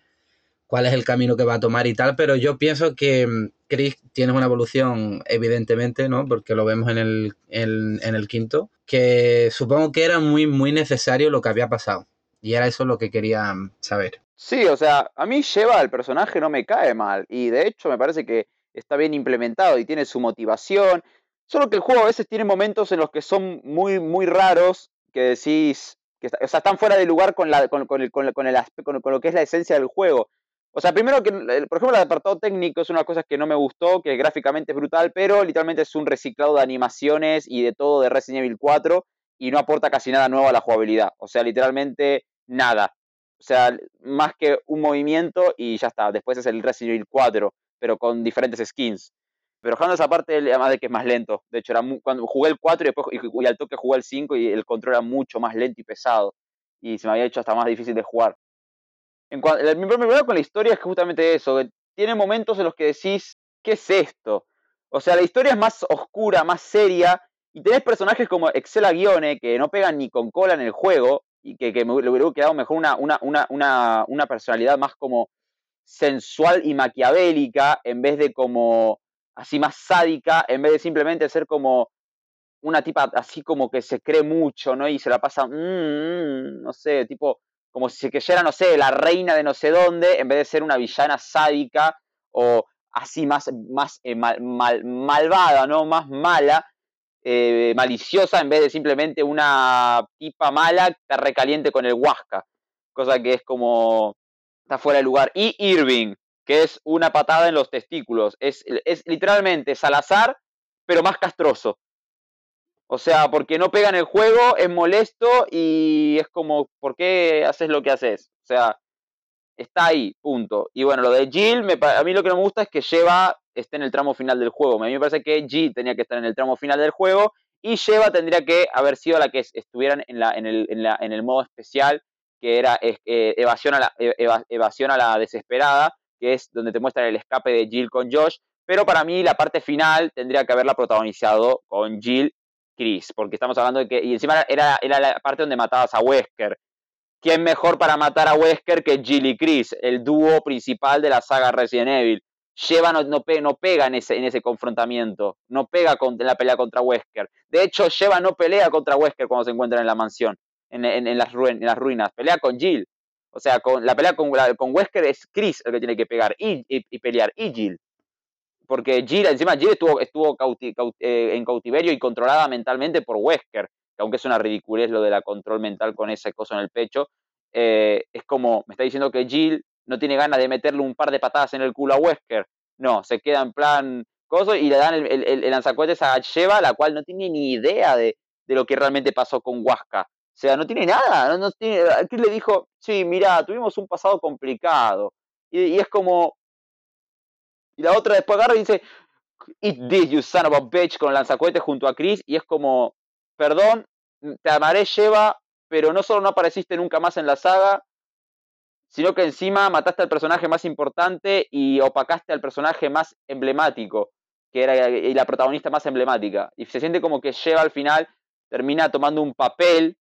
cuál es el camino que va a tomar y tal, pero yo pienso que, mm, Chris tienes una evolución, evidentemente, ¿no? Porque lo vemos en el, en, en el quinto, que supongo que era muy, muy necesario lo que había pasado. Y era eso lo que quería saber. Sí, o sea, a mí lleva el personaje no me cae mal. Y de hecho me parece que está bien implementado y tiene su motivación. Solo que el juego a veces tiene momentos en los que son muy, muy raros, que decís, que o sea, están fuera de lugar con lo que es la esencia del juego. O sea, primero que, por ejemplo, el apartado técnico es una cosa que no me gustó, que gráficamente es brutal, pero literalmente es un reciclado de animaciones y de todo de Resident Evil 4 y no aporta casi nada nuevo a la jugabilidad. O sea, literalmente nada. O sea, más que un movimiento y ya está. Después es el Resident Evil 4, pero con diferentes skins. Pero dejando esa parte, además de que es más lento. De hecho, era cuando jugué el 4 y después y, al toque jugué el 5 y el control era mucho más lento y pesado. Y se me había hecho hasta más difícil de jugar. En el, mi problema con la historia es justamente eso, que tiene momentos en los que decís, ¿qué es esto? O sea, la historia es más oscura, más seria, y tenés personajes como Excel Guione, que no pegan ni con cola en el juego, y que, que me hubiera quedado mejor una, una, una, una, personalidad más como sensual y maquiavélica, en vez de como así más sádica, en vez de simplemente ser como una tipa así como que se cree mucho, ¿no? Y se la pasa, mmm, no sé, tipo como si se creyera, no sé, la reina de no sé dónde, en vez de ser una villana sádica o así más, más eh, mal, malvada, ¿no? Más mala, eh, maliciosa, en vez de simplemente una tipa mala que recaliente con el Huasca. Cosa que es como. está fuera de lugar. Y Irving, que es una patada en los testículos. Es, es literalmente Salazar, pero más castroso. O sea, porque no pega en el juego, es molesto y es como, ¿por qué haces lo que haces? O sea, está ahí, punto. Y bueno, lo de Jill, me, a mí lo que no me gusta es que lleva, esté en el tramo final del juego. A mí me parece que Jill tenía que estar en el tramo final del juego y lleva tendría que haber sido la que estuvieran en, la, en, el, en, la, en el modo especial, que era eh, evasión, a la, evasión a la desesperada, que es donde te muestra el escape de Jill con Josh. Pero para mí la parte final tendría que haberla protagonizado con Jill Chris, porque estamos hablando de que, y encima era, era la parte donde matabas a Wesker. ¿Quién mejor para matar a Wesker que Jill y Chris, el dúo principal de la saga Resident Evil? Lleva no, no, pega en ese, en ese confrontamiento, no pega con, en la pelea contra Wesker. De hecho, Lleva no pelea contra Wesker cuando se encuentran en la mansión, en, en, las, en las, ruinas, pelea con Jill. O sea, con, la pelea con, con Wesker es Chris el que tiene que pegar y, y pelear, y Jill porque Jill, encima Jill estuvo, estuvo eh, en cautiverio y controlada mentalmente por Wesker, que aunque es una ridiculez lo de la control mental con ese coso en el pecho, eh, es como, me está diciendo que Jill no tiene ganas de meterle un par de patadas en el culo a Wesker, no, se queda en plan coso y le dan el, el, el lanzacohetes a Sheva, la cual no tiene ni idea de, de lo que realmente pasó con Huasca. O sea, no tiene nada. No, no tiene, aquí le dijo, sí, mira, tuvimos un pasado complicado. Y, es como, y la otra después agarra y dice, Eat this, you son of a bitch, con lanzacohetes junto a Chris. Y es como, perdón, te amaré, lleva, pero no solo no apareciste nunca más en la saga, sino que encima mataste al personaje más importante y opacaste al personaje más emblemático, que era y la protagonista más emblemática. Y se siente como que lleva al final, termina tomando un papel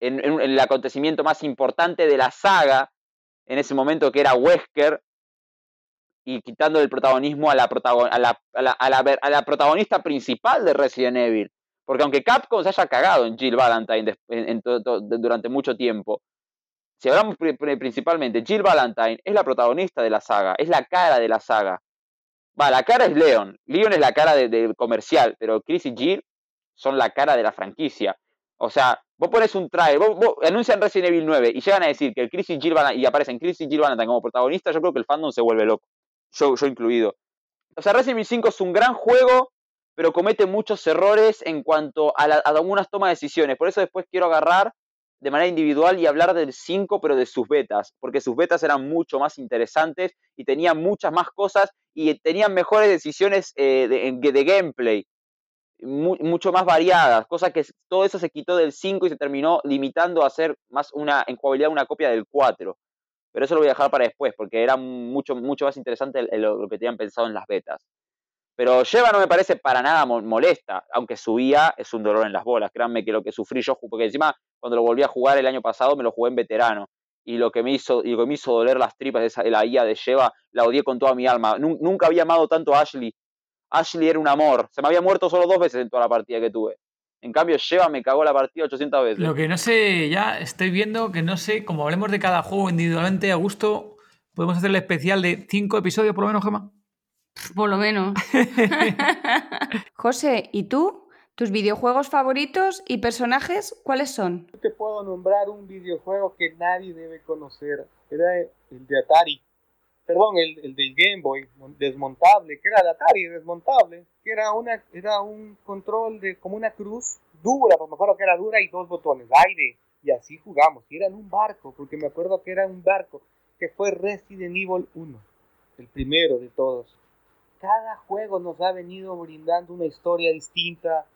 en, en, en el acontecimiento más importante de la saga, en ese momento que era Wesker, y quitando el protagonismo a la, la, a, la, protagonista principal de Resident Evil. Porque aunque Capcom se haya cagado en Jill Valentine durante mucho tiempo, si hablamos principalmente, Jill Valentine es la protagonista de la saga, es la cara de la saga. Va, la cara es Leon, Leon es la cara del de comercial, pero Chris y Jill son la cara de la franquicia. O sea, vos pones un trailer, vos, vos anuncian Resident Evil 9 y llegan a decir que el Chris y Jill Valentine, y aparecen Chris y Jill Valentine como protagonistas, yo creo que el fandom se vuelve loco yo, incluido. O sea, Resident Evil 5 es un gran juego, pero comete muchos errores en cuanto a, algunas tomas de decisiones. Por eso después quiero agarrar de manera individual y hablar del 5, pero de sus betas, porque sus betas eran mucho más interesantes y tenían muchas más cosas y tenían mejores decisiones eh, de, de, gameplay, mu mucho más variadas, cosa que todo eso se quitó del 5 y se terminó limitando a ser más una, en jugabilidad una copia del 4. Pero eso lo voy a dejar para después, porque era mucho, mucho más interesante lo que tenían pensado en las betas. Pero Lleva no me parece para nada molesta, aunque subía es un dolor en las bolas. Créanme que lo que sufrí yo, porque encima cuando lo volví a jugar el año pasado me lo jugué en veterano. y lo que me hizo, y lo que me hizo doler las tripas de esa, la IA de Sheva, la odié con toda mi alma. Nun- nunca había amado tanto a Ashley. Ashley era un amor. Se me había muerto solo dos veces en toda la partida que tuve. En cambio, Sheva me cagó la partida 800 veces. Lo que no sé, ya estoy viendo que no sé, como hablemos de cada juego individualmente a gusto, podemos hacer el especial de cinco episodios por lo menos, Gemma. Por lo menos. José, ¿y tú? ¿Tus videojuegos favoritos y personajes cuáles son? Yo te puedo nombrar un videojuego que nadie debe conocer. Era el de Atari. Perdón, el, el del Game Boy, desmontable, que era el Atari desmontable, que era una era un control de como una cruz dura, porque me acuerdo que era dura y dos botones, aire, y así jugamos. Y era en un barco, porque me acuerdo que era un barco, que fue Resident Evil 1, el primero de todos. Cada juego nos ha venido brindando una historia distinta,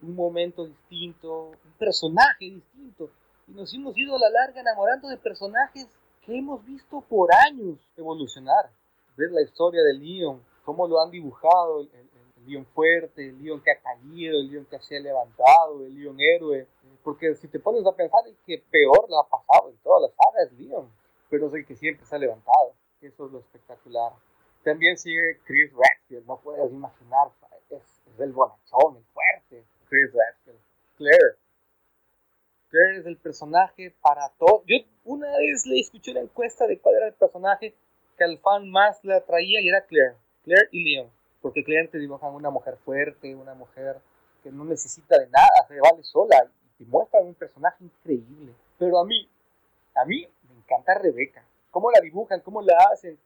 un momento distinto, un personaje distinto. Y nos hemos ido a la larga enamorando de personajes que hemos visto por años evolucionar. Ver la historia de Leon, cómo lo han dibujado, el, el, el Leon fuerte, el Leon que ha caído, el Leon que se ha levantado, el Leon héroe. Porque si te pones a pensar, el que peor le ha pasado en toda la saga es Leon, pero es el que siempre se ha levantado. Eso es lo espectacular. También sigue Chris Redfield, no puedes imaginar, es, es el bonachón, el fuerte. Chris Redfield. Claire. Claire es el personaje para todo. Yo una vez le escuché una encuesta de cuál era el personaje que al fan más le atraía y era Claire. Claire y Leon. Porque Claire te dibujan una mujer fuerte, una mujer que no necesita de nada, se vale sola y te muestran un personaje increíble. Pero a mí, a mí me encanta Rebeca. Cómo la dibujan, cómo la hacen.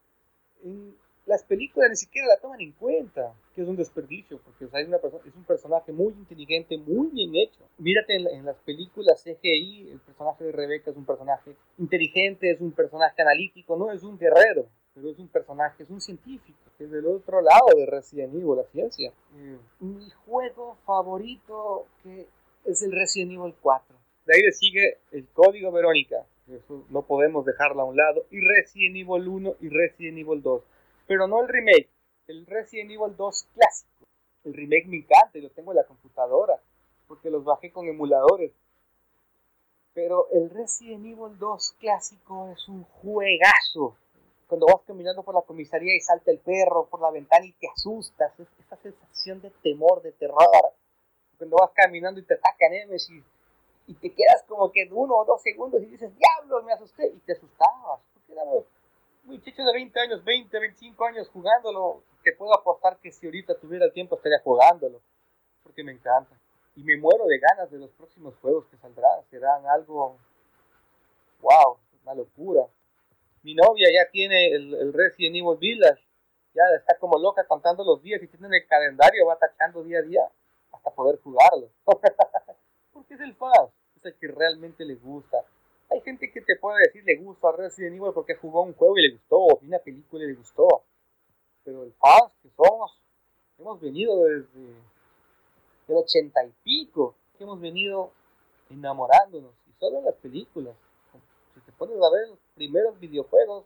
En las películas ni siquiera la toman en cuenta, que es un desperdicio, porque o sea, es, una es, un personaje muy inteligente, muy bien hecho. Mírate en, en, las películas CGI, el personaje de Rebeca es un personaje inteligente, es un personaje analítico, no es un guerrero, pero es un personaje, es un científico, que es del otro lado de Resident Evil, la ciencia. Eh, mi juego favorito que es el Resident Evil 4. De ahí le sigue el Código Verónica, eso no podemos dejarlo a un lado, y Resident Evil 1 y Resident Evil 2 pero no el remake, el Resident Evil 2 clásico. El remake me encanta y lo tengo en la computadora, porque los bajé con emuladores. Pero el Resident Evil 2 clásico es un juegazo. Cuando vas caminando por la comisaría y salta el perro por la ventana y te asustas, es esa sensación de temor, de terror. Cuando vas caminando y te atacan Nemesis y te quedas como que uno o dos segundos y dices, diablos, me asusté, y te asustabas. Porque éramos muchachos de 20 años, 20, 25 años jugándolo, te puedo apostar que si ahorita tuviera el tiempo estaría jugándolo, porque me encanta. Y me muero de ganas de los próximos juegos que saldrán, serán algo, wow, una locura. Mi novia ya tiene el, el Resident Evil Village, ya está como loca contando los días y tiene en el calendario, va tachando día a día hasta poder jugarlo. porque es el fan, es el que realmente le gusta. Hay gente que te puede decir le gusta Resident Evil porque jugó un juego y le gustó, o una película y le gustó. Pero el fans que somos, hemos venido desde el ochenta y pico, que hemos venido enamorándonos, y solo en las películas. Si te pones a ver los primeros videojuegos,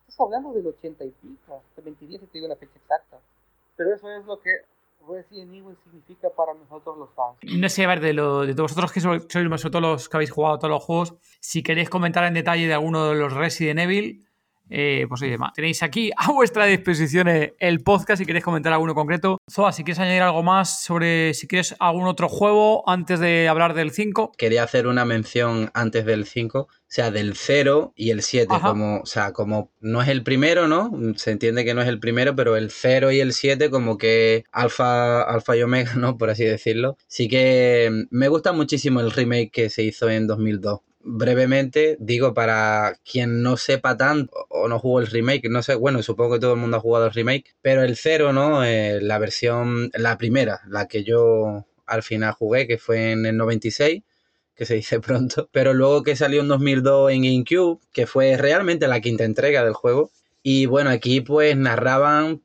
estás hablando del ochenta y pico, te mentiría si te digo una fecha exacta. Pero eso es lo que Resident Evil significa para nosotros los fans. No sé, a ver, de, lo, de vosotros que sois sobre todo los que habéis jugado todos los juegos, si queréis comentar en detalle de alguno de los Resident Evil, eh, pues oye, tenéis aquí a vuestra disposición el podcast si queréis comentar alguno concreto. Zoa, si quieres añadir algo más sobre si quieres algún otro juego antes de hablar del 5. Quería hacer una mención antes del 5, o sea, del 0 y el 7, como, o sea, como no es el primero, ¿no? Se entiende que no es el primero, pero el 0 y el 7 como que alfa, alfa y omega, ¿no? Por así decirlo. Sí que me gusta muchísimo el remake que se hizo en 2002 brevemente, digo, para quien no sepa tanto o no jugó el remake, no sé, bueno, supongo que todo el mundo ha jugado el remake, pero el cero, ¿no? Eh, la versión, la primera, la que yo al final jugué, que fue en el 96, que se dice pronto, pero luego que salió en 2002 en GameCube, que fue realmente la quinta entrega del juego. Y bueno, aquí pues narraban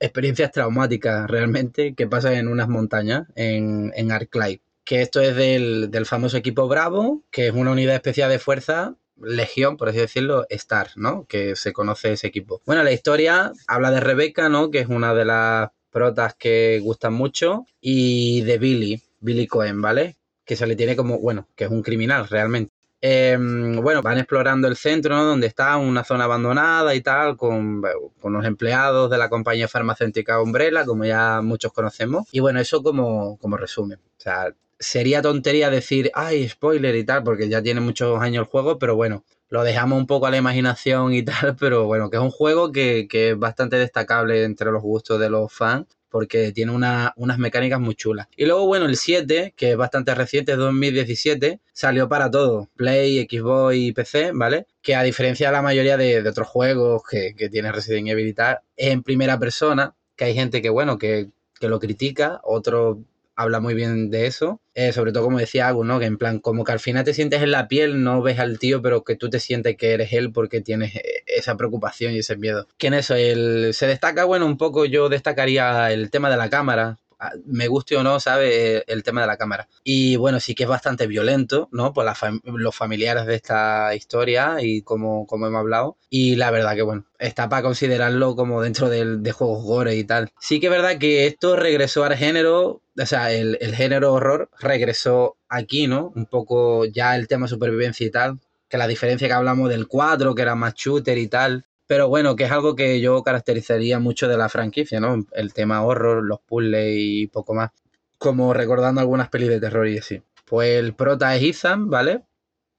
experiencias traumáticas realmente que pasan en unas montañas en, en Arclight que esto es del, del, famoso equipo Bravo, que es una unidad especial de fuerza, Legión, por así decirlo, Star, ¿no? Que se conoce ese equipo. Bueno, la historia habla de Rebeca, ¿no? Que es una de las protas que gustan mucho, y de Billy, Billy Cohen, ¿vale? Que se le tiene como, bueno, que es un criminal realmente. em, bueno, van explorando el centro, ¿no? Donde está una zona abandonada y tal, con, con los empleados de la compañía farmacéutica Umbrella, como ya muchos conocemos. Y bueno, eso como, como resumen. O sea, sería tontería decir, ay, spoiler y tal, porque ya tiene muchos años el juego, pero bueno, lo dejamos un poco a la imaginación y tal, pero bueno, que es un juego que, que es bastante destacable entre los gustos de los fans porque tiene una- unas mecánicas muy chulas. Y luego, bueno, el 7, que es bastante reciente, es 2017, salió para todo, Play, Xbox y PC, ¿vale? Que a diferencia de la mayoría de, de otros juegos que, que tiene Resident Evil y tal, es en primera persona, que hay gente que, bueno, que, que lo critica, otros habla muy bien de eso. Eh, sobre todo, como decía Agus, ¿no? Que en plan, como que al final te sientes en la piel, no ves al tío, pero que tú te sientes que eres él porque tienes eh, esa preocupación y ese miedo. Que en eso, el, se destaca, bueno, un poco yo destacaría el tema de la cámara. Ah, Me guste o no, ¿sabe? El tema de la cámara. Y bueno, sí que es bastante violento, ¿no? Por los familiares de esta historia y como, como hemos hablado. Y la verdad que, bueno, está para considerarlo como dentro del, de juegos gore y tal. Sí que es verdad que esto regresó al género, o sea, el, el género horror regresó aquí, ¿no? Un poco ya el tema supervivencia y tal. Que la diferencia que hablamos del 4, que era más shooter y tal. Pero bueno, que es algo que yo caracterizaría mucho de la franquicia, ¿no? El tema horror, los puzzles y poco más. Como recordando algunas pelis de terror y así. Pues el prota es Ethan, ¿vale?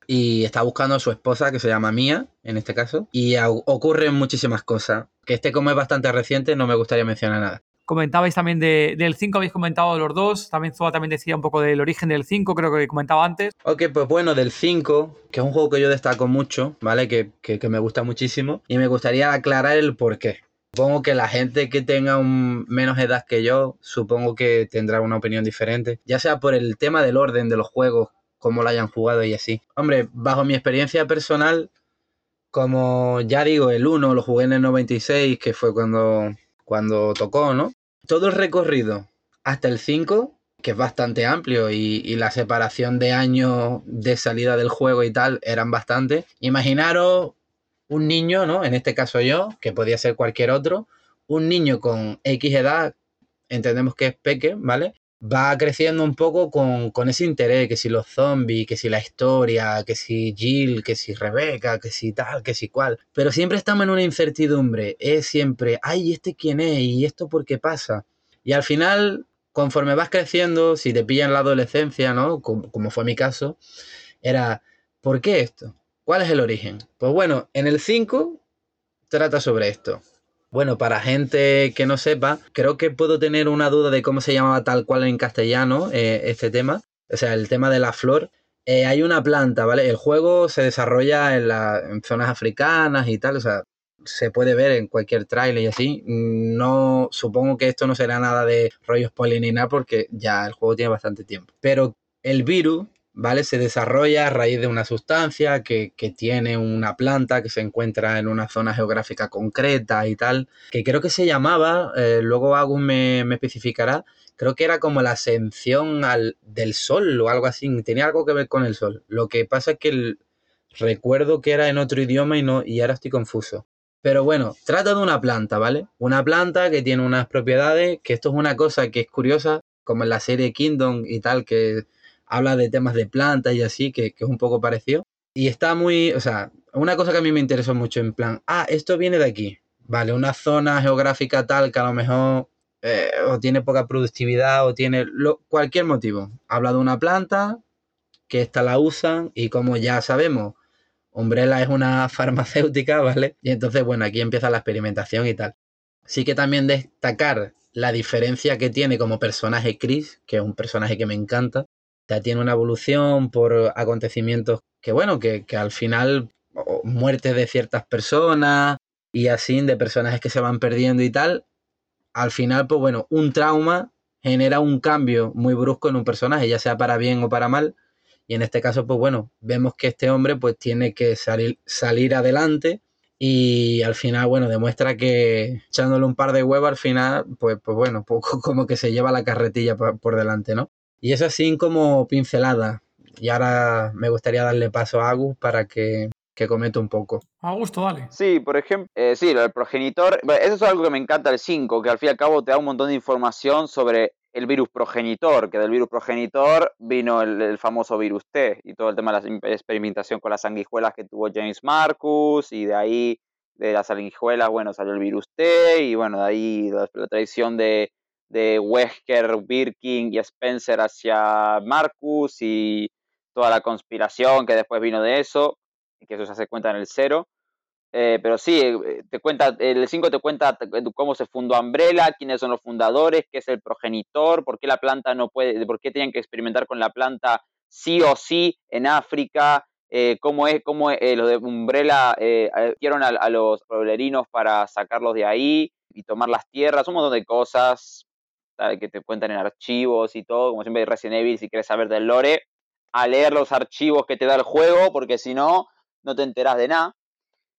Y está buscando a su esposa, que se llama Mia, en este caso. Y ocurren muchísimas cosas. Que este, como es bastante reciente, no me gustaría mencionar nada. Comentabais también de- del 5, habéis comentado los dos. También Zoa también decía un poco del origen del 5, creo que comentaba antes. Ok, pues bueno, del 5, que es un juego que yo destaco mucho, ¿vale? Que, que- que me gusta muchísimo. Y me gustaría aclarar el por qué. Supongo que la gente que tenga un menos edad que yo, supongo que tendrá una opinión diferente. Ya sea por el tema del orden de los juegos, cómo lo hayan jugado y así. Hombre, bajo mi experiencia personal, como ya digo, el 1 lo jugué en el 96, que fue cuando, cuando tocó, ¿no? Todo el recorrido hasta el 5 que es bastante amplio y, la separación de años de salida del juego y tal eran bastante. Imaginaros un niño, ¿no? En este caso yo, que podía ser cualquier otro, un niño con X edad, entendemos que es peque, ¿vale? Va creciendo un poco con, ese interés, que si los zombies, que si la historia, que si Jill, que si Rebeca, que si tal, que si cual. Pero siempre estamos en una incertidumbre. Es siempre, ay, ¿este quién es? ¿Y esto por qué pasa? Y al final conforme vas creciendo, si te pilla en la adolescencia, ¿no? Como, como fue mi caso, era, ¿por qué esto? ¿Cuál es el origen? Pues bueno, en el 5 trata sobre esto. Bueno, para gente que no sepa, creo que puedo tener una duda de cómo se llamaba tal cual en castellano eh, este tema. O sea, el tema de la flor. Eh, hay una planta, ¿vale? El juego se desarrolla en, la- zonas africanas y tal, o sea, se puede ver en cualquier trailer y así. No, supongo que esto no será nada de rollos spoiler porque ya el juego tiene bastante tiempo. Pero el virus, ¿vale? Se desarrolla a raíz de una sustancia que, que tiene una planta que se encuentra en una zona geográfica concreta y tal, que creo que se llamaba, eh, luego Agus me, especificará, creo que era como la ascensión al, del sol o algo así, tenía algo que ver con el sol. Lo que pasa es que el- recuerdo que era en otro idioma y, no, y ahora estoy confuso. Pero bueno, trata de una planta, ¿vale? Una planta que tiene unas propiedades, que esto es una cosa que es curiosa, como en la serie Kingdom y tal, que habla de temas de plantas y así, que, que es un poco parecido. Y está muy, o sea, una cosa que a mí me interesó mucho en plan, ah, esto viene de aquí, ¿vale? Una zona geográfica tal que a lo mejor eh, o tiene poca productividad o tiene cualquier motivo. Habla de una planta, que esta la usan y como ya sabemos, Umbrella es una farmacéutica, ¿vale? Y entonces, bueno, aquí empieza la experimentación y tal. Sí que también destacar la diferencia que tiene como personaje Chris, que es un personaje que me encanta. Tiene una evolución por acontecimientos que, bueno, que, que al final, muertes de ciertas personas y así, de personajes que se van perdiendo y tal. Al final, pues bueno, un trauma genera un cambio muy brusco en un personaje, ya sea para bien o para mal. Y en este caso, pues bueno, vemos que este hombre pues tiene que salir, salir adelante y al final, bueno, demuestra que echándole un par de huevos al final, pues, pues bueno, poco como que se lleva la carretilla por delante, ¿no? Y es así como pincelada. Y ahora me gustaría darle paso a Agus para que, que comente un poco. A gusto, dale. Sí, por ejemplo, eh, sí, lo del progenitor, bueno, eso es algo que me encanta del 5, que al fin y al cabo te da un montón de información sobre el virus progenitor, que del virus progenitor vino el, el, famoso virus T y todo el tema de la experimentación con las sanguijuelas que tuvo James Marcus y de ahí de las sanguijuelas, bueno, salió el virus T y bueno, de ahí la, la tradición de, de Wesker, Birkin y Spencer hacia Marcus y toda la conspiración que después vino de eso, que eso se hace cuenta en el cero. Eh, pero sí, eh, te cuenta, el 5 te cuenta cómo se fundó Umbrella, quiénes son los fundadores, qué es el progenitor, por qué la planta no puede, por qué tenían que experimentar con la planta sí o sí en África, eh, cómo es, cómo eh, los de Umbrella eh, a, los problerinos para sacarlos de ahí y tomar las tierras, un montón de cosas que te cuentan en archivos y todo, como siempre de Resident Evil, si quieres saber del lore, a leer los archivos que te da el juego, porque si no, no te enteras de nada.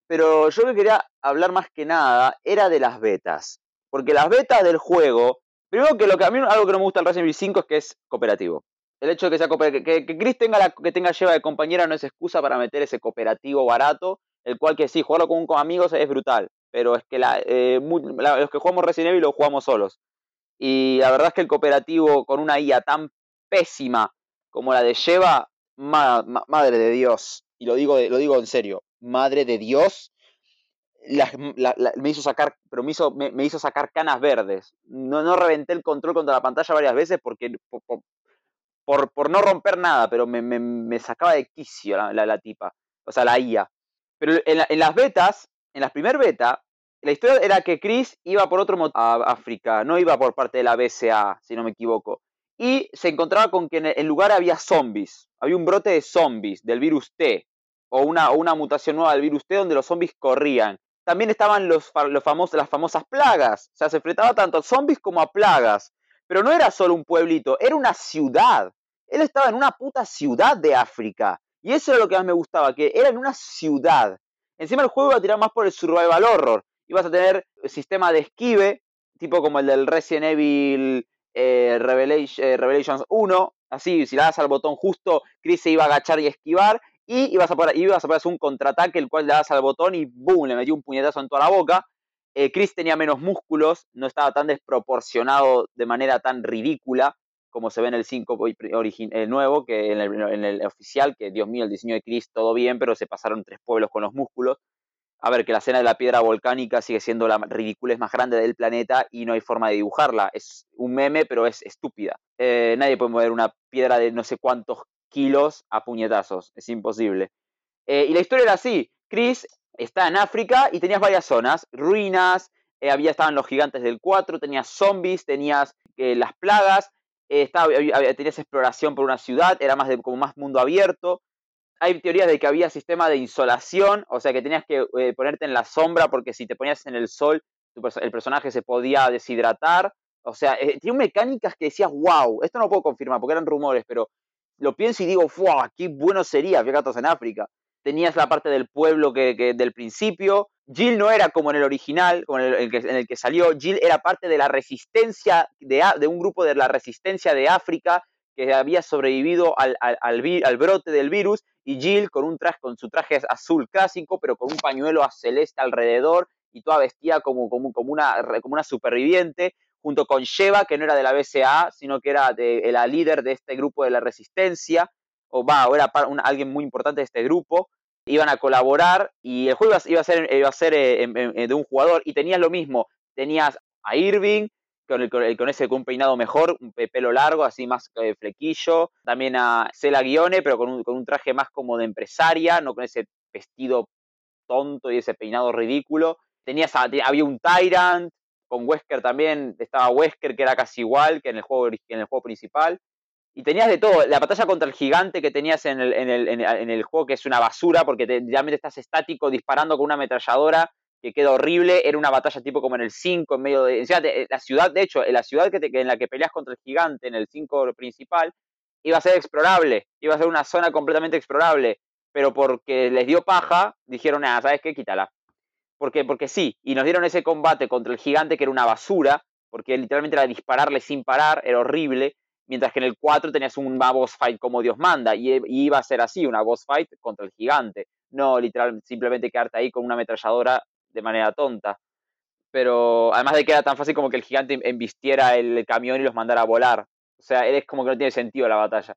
Pero yo que quería hablar más que nada era de las betas. Porque las betas del juego, primero que lo que a mí algo que no me gusta del Resident Evil 5 es que es cooperativo. El hecho de que sea cooperativo, que, que Chris tenga, que tenga lleva de compañera no es excusa para meter ese cooperativo barato, el cual que sí, jugarlo con, con amigos es brutal. Pero es que la, eh, muy, la, los que jugamos Resident Evil lo jugamos solos. Y la verdad es que el cooperativo con una IA tan pésima como la de Lleva, ma, ma, madre de Dios, y lo digo, lo digo en serio, madre de Dios, me hizo sacar, pero me hizo, me, hizo sacar canas verdes. No, no reventé el control contra la pantalla varias veces porque por, por, por no romper nada, pero me, me sacaba de quicio la, tipa, o sea, la IA. Pero en, en las betas, en las primer beta, la historia era que Chris iba por otro motivo a África, no iba por parte de la BCA, si no me equivoco. Y se encontraba con que en el lugar había zombies, había un brote de zombies del virus T, o una, mutación nueva del virus T donde los zombies corrían. También estaban los, los famosos, las famosas plagas, o sea, se enfrentaba tanto a zombies como a plagas. Pero no era solo un pueblito, era una ciudad. Él estaba en una puta ciudad de África. Y eso era lo que más me gustaba, que era en una ciudad. Encima el juego iba a tirar más por el survival horror ibas a tener sistema de esquive, tipo como el del Resident Evil eh, eh, Revelations 1, así, si le das al botón justo, Chris se iba a agachar y esquivar, y ibas a poder, ibas a hacer un contraataque, el cual le das al botón y ¡boom! le metió un puñetazo en toda la boca. Eh, Chris tenía menos músculos, no estaba tan desproporcionado de manera tan ridícula como se ve en el 5 el nuevo, que en el, en el oficial, que Dios mío, el diseño de Chris todo bien, pero se pasaron tres pueblos con los músculos a ver, que la escena de la piedra volcánica sigue siendo la ridiculez más grande del planeta y no hay forma de dibujarla. Es un meme, pero es estúpida. Eh, nadie puede mover una piedra de no sé cuántos kilos a puñetazos. Es imposible. Eh, y la historia era así. Chris está en África y tenías varias zonas. Ruinas, eh, había, estaban los gigantes del 4, tenías zombies, tenías eh, las plagas, estaba, tenías exploración por una ciudad, era más como más mundo abierto hay teorías de que había sistema de insolación, o sea que tenías que eh, ponerte en la sombra porque si te ponías en el sol, el personaje se podía deshidratar. O sea, eh, tiene mecánicas que decías, wow, esto no puedo confirmar porque eran rumores, pero lo pienso y digo, wow, qué bueno sería gatos en África. Tenías la parte del pueblo que, del principio. Jill no era como en el original, como en el, que, salió. Jill era parte de la resistencia, de un grupo de la resistencia de África que había sobrevivido al, al, al, brote del virus, y Jill con, un traje, con su traje azul clásico, pero con un pañuelo celeste alrededor, y toda vestida como, como, como, una, como una superviviente, junto con Sheva, que no era de la BCA, sino que era la líder de este grupo de la resistencia, o va, o era alguien muy importante de este grupo, iban a colaborar, y el juego iba a ser, iba a ser eh, eh, de un jugador, y tenías lo mismo, tenías a Irving, con, el, con ese con un peinado mejor, un pelo largo, así más eh, flequillo. También a Cela Guione, pero con un, con un traje más como de empresaria, no con ese vestido tonto y ese peinado ridículo. Tenías a, había un Tyrant, con Wesker también, estaba Wesker que era casi igual que en el juego, en el juego principal. Y tenías de todo, la batalla contra el gigante que tenías en el, en el, en el juego, que es una basura, porque te, realmente estás estático disparando con una ametralladora que queda horrible, era una batalla tipo como en el 5, en medio de... Eh, la ciudad, de hecho, en la ciudad que te, en la que peleas contra el gigante, en el 5 principal, iba a ser explorable, iba a ser una zona completamente explorable, pero porque les dio paja, dijeron, ah, ¿sabes qué? Quítala. ¿Por qué? Porque sí, y nos dieron ese combate contra el gigante que era una basura, porque literalmente era dispararle sin parar, era horrible, mientras que en el 4 tenías un boss fight como Dios manda, y, iba a ser así, una boss fight contra el gigante, no literal simplemente quedarte ahí con una ametralladora de manera tonta. Pero además de que era tan fácil como que el gigante embistiera el camión y los mandara a volar. O sea, es como que no tiene sentido la batalla.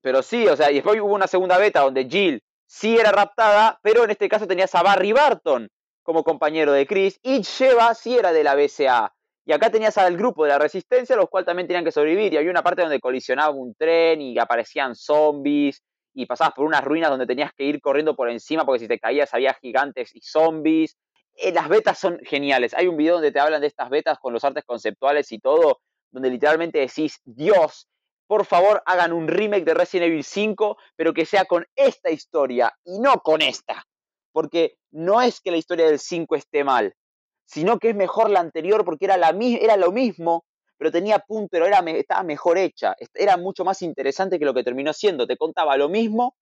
Pero sí, o sea, y después hubo una segunda beta donde Jill sí era raptada, pero en este caso tenías a Barry Barton como compañero de Chris y Sheva sí era de la BCA. Y acá tenías al grupo de la resistencia, los cuales también tenían que sobrevivir. Y había una parte donde colisionaba un tren y aparecían zombies y pasabas por unas ruinas donde tenías que ir corriendo por encima porque si te caías había gigantes y zombies. Eh, las betas son geniales. Hay un video donde te hablan de estas betas con los artes conceptuales y todo, donde literalmente decís, Dios, por favor hagan un remake de Resident Evil 5, pero que sea con esta historia y no con esta. Porque no es que la historia del 5 esté mal, sino que es mejor la anterior porque era, la, era lo mismo, pero tenía punto, pero era, estaba mejor hecha, era mucho más interesante que lo que terminó siendo. Te contaba lo mismo,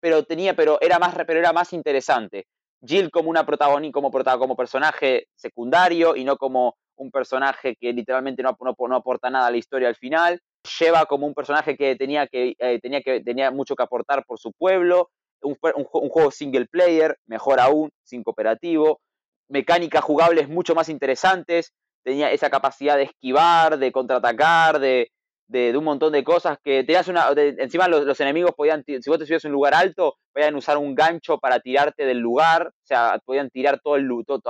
pero tenía, pero era más, pero era más interesante. Jill como una protagonista, como, personaje secundario y no como un personaje que literalmente no, no, aporta nada a la historia al final. Lleva como un personaje que tenía, que, eh, tenía, que, tenía mucho que aportar por su pueblo. Un, un, juego single player, mejor aún, sin cooperativo. Mecánicas jugables mucho más interesantes. Tenía esa capacidad de esquivar, de contraatacar, de, de, un montón de cosas que tenías una. encima los, enemigos podían, si vos te subías a un lugar alto, podían usar un gancho para tirarte del lugar, o sea, podían tirar todo el todo,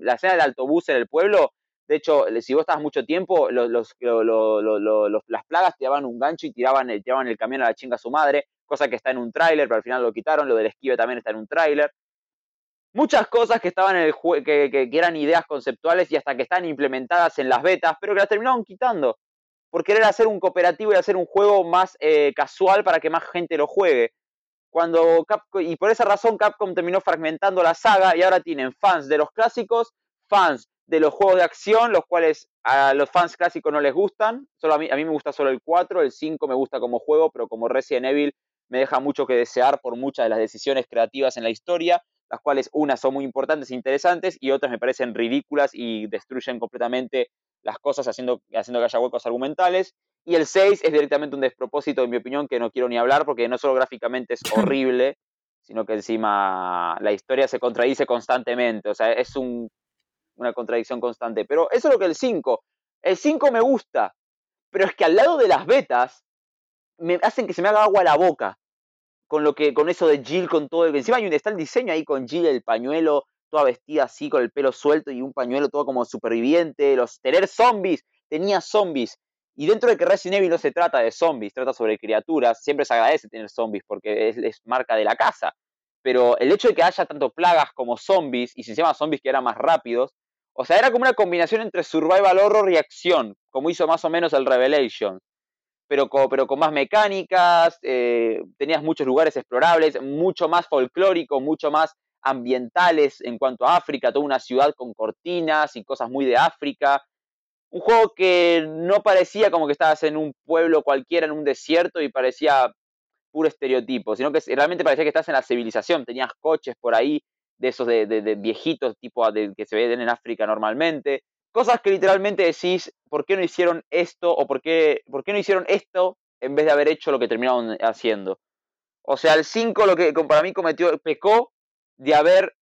la escena del autobús en el pueblo. De hecho, si vos estabas mucho tiempo, los, los, las plagas tiraban un gancho y tiraban el, tiraban el camión a la chinga a su madre, cosa que está en un tráiler, pero al final lo quitaron. Lo del esquive también está en un tráiler. Muchas cosas que estaban en el que, que, que eran ideas conceptuales y hasta que están implementadas en las betas, pero que las terminaron quitando por querer hacer un cooperativo y hacer un juego más eh, casual para que más gente lo juegue. Cuando y por esa razón Capcom terminó fragmentando la saga y ahora tienen fans de los clásicos, fans de los juegos de acción, los cuales a los fans clásicos no les gustan. Solo a mí, a mí me gusta solo el 4, el 5 me gusta como juego, pero como Resident Evil me deja mucho que desear por muchas de las decisiones creativas en la historia, las cuales unas son muy importantes e interesantes y otras me parecen ridículas y destruyen completamente las cosas haciendo, haciendo que haya huecos argumentales. Y el 6 es directamente un despropósito, en mi opinión, que no quiero ni hablar porque no solo gráficamente es horrible, sino que encima la historia se contradice constantemente. O sea, es una contradicción constante. Pero eso es lo que el 5. El 5 me gusta, pero es que al lado de las betas me hacen que se me haga agua a la boca. Con lo que, con eso de Jill, con todo. Encima hay un, está el diseño ahí con Jill, el pañuelo, toda vestida así con el pelo suelto y un pañuelo todo como superviviente, los tener zombies, tenía zombies. Y dentro de que Resident Evil no se trata de zombies, trata sobre criaturas, siempre se agradece tener zombies porque es, marca de la casa. Pero el hecho de que haya tanto plagas como zombies, y si se llama zombies que eran más rápidos, o sea, era como una combinación entre survival horror y acción, como hizo más o menos el Revelation. Pero, pero con más mecánicas, eh, tenías muchos lugares explorables, mucho más folclórico, mucho más ambientales en cuanto a África, toda una ciudad con cortinas y cosas muy de África. Un juego que no parecía como que estabas en un pueblo cualquiera, en un desierto, y parecía puro estereotipo, sino que realmente parecía que estás en la civilización, tenías coches por ahí, de esos de, viejitos, tipo de, que se ven en África normalmente. Cosas que literalmente decís, ¿por qué no hicieron esto? ¿O por qué, por qué no hicieron esto en vez de haber hecho lo que terminaron haciendo? O sea, el 5 lo que para mí cometió, pecó de haber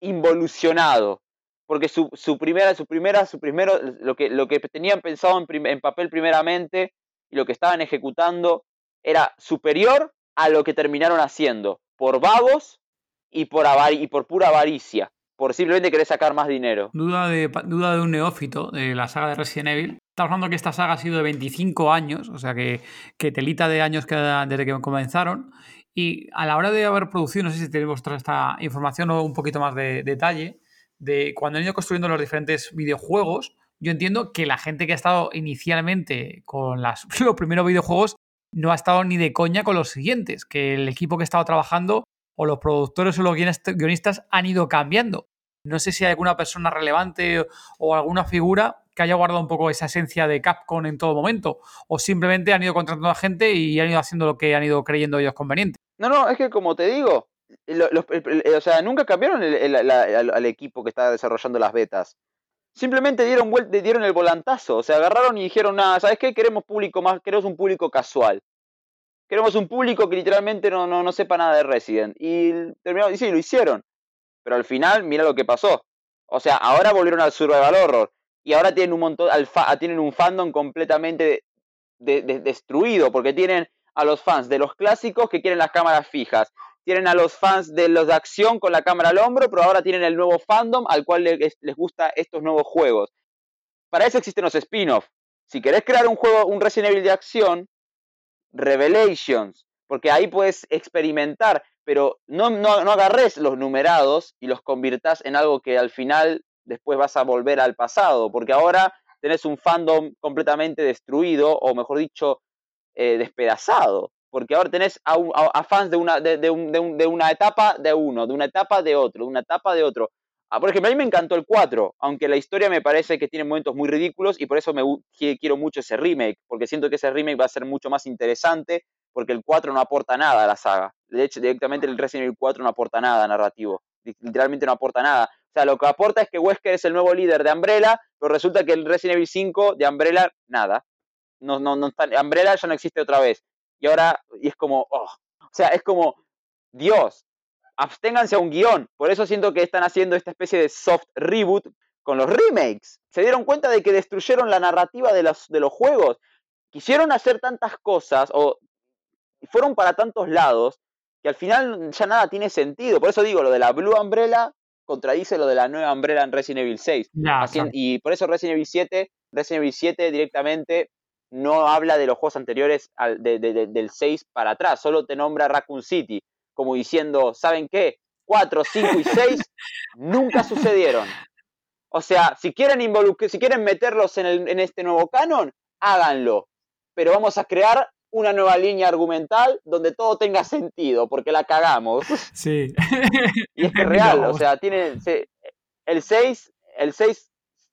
involucionado. Porque su, su, primera, su primera, su primero, lo que, lo que tenían pensado en, papel primeramente y lo que estaban ejecutando era superior a lo que terminaron haciendo, por vagos y por, y por pura avaricia, por simplemente querer sacar más dinero. Duda de, duda de un neófito de la saga de Resident Evil. Estamos hablando que esta saga ha sido de 25 años, o sea que, que telita de años que, desde que comenzaron. Y a la hora de haber producido, no sé si tenemos toda esta información o un poquito más de detalle, de cuando han ido construyendo los diferentes videojuegos, yo entiendo que la gente que ha estado inicialmente con los primeros videojuegos no ha estado ni de coña con los siguientes, que el equipo que ha estado trabajando o los productores o los guionistas han ido cambiando. No sé si hay alguna persona relevante o alguna figura que haya guardado un poco esa esencia de Capcom en todo momento, o simplemente han ido contratando a gente y han ido haciendo lo que han ido creyendo ellos conveniente. No, no, es que como te digo, o sea, nunca cambiaron al equipo que estaba desarrollando las betas. Simplemente dieron, dieron el volantazo, o sea, agarraron y dijeron, nada, ¿sabes qué? Queremos público más, queremos un público casual. Queremos un público que literalmente no, no, no sepa nada de Resident. Y terminaron, y sí, lo hicieron. Pero al final, mira lo que pasó. O sea, ahora volvieron al survival horror y ahora tienen un montón, tienen un fandom completamente de- de- destruido porque tienen a los fans de los clásicos que quieren las cámaras fijas, tienen a los fans de los de acción con la cámara al hombro, pero ahora tienen el nuevo fandom al cual les, les gusta estos nuevos juegos. Para eso existen los spin-offs. Si querés crear un juego, un Resident Evil de acción, Revelations, porque ahí puedes experimentar, pero no, no, no agarres los numerados y los convirtas en algo que al final después vas a volver al pasado, porque ahora tenés un fandom completamente destruido, o mejor dicho, eh, despedazado, porque ahora tenés a, a- a fans de una, de, de un- de un- de una etapa de uno, de una etapa de otro, de una etapa de otro. Ah, por ejemplo, a mí me encantó el 4, aunque la historia me parece que tiene momentos muy ridículos y por eso me quiero mucho ese remake, porque siento que ese remake va a ser mucho más interesante, porque el 4 no aporta nada a la saga. De hecho, directamente el Resident Evil 4 no aporta nada narrativo. Li- Literalmente no aporta nada. O sea, lo que aporta es que Wesker es el nuevo líder de Umbrella, pero resulta que el Resident Evil 5 de Umbrella, nada. No, no, no está, Umbrella ya no existe otra vez. Y ahora, y es como, oh. O sea, es como, Dios, absténganse a un guion. Por eso siento que están haciendo esta especie de soft reboot con los remakes. Se dieron cuenta de que destruyeron la narrativa de los, de los juegos. Quisieron hacer tantas cosas o fueron para tantos lados que al final ya nada tiene sentido. Por eso digo, lo de la Blue Umbrella contradice lo de la nueva Umbrella en Resident Evil 6. Ya, Así- claro. y por eso Resident Evil 7, Resident Evil 7 directamente no habla de los juegos anteriores al- de- de- de- del 6 para atrás, solo te nombra Raccoon City, como diciendo, ¿saben qué? 4, 5 y 6 nunca sucedieron. O sea, si quieren, si quieren meterlos en, el- en este nuevo canon, háganlo. Pero vamos a crear una nueva línea argumental donde todo tenga sentido, porque la cagamos. Sí. Y es que es real, o sea, tiene. se- el 6, el 6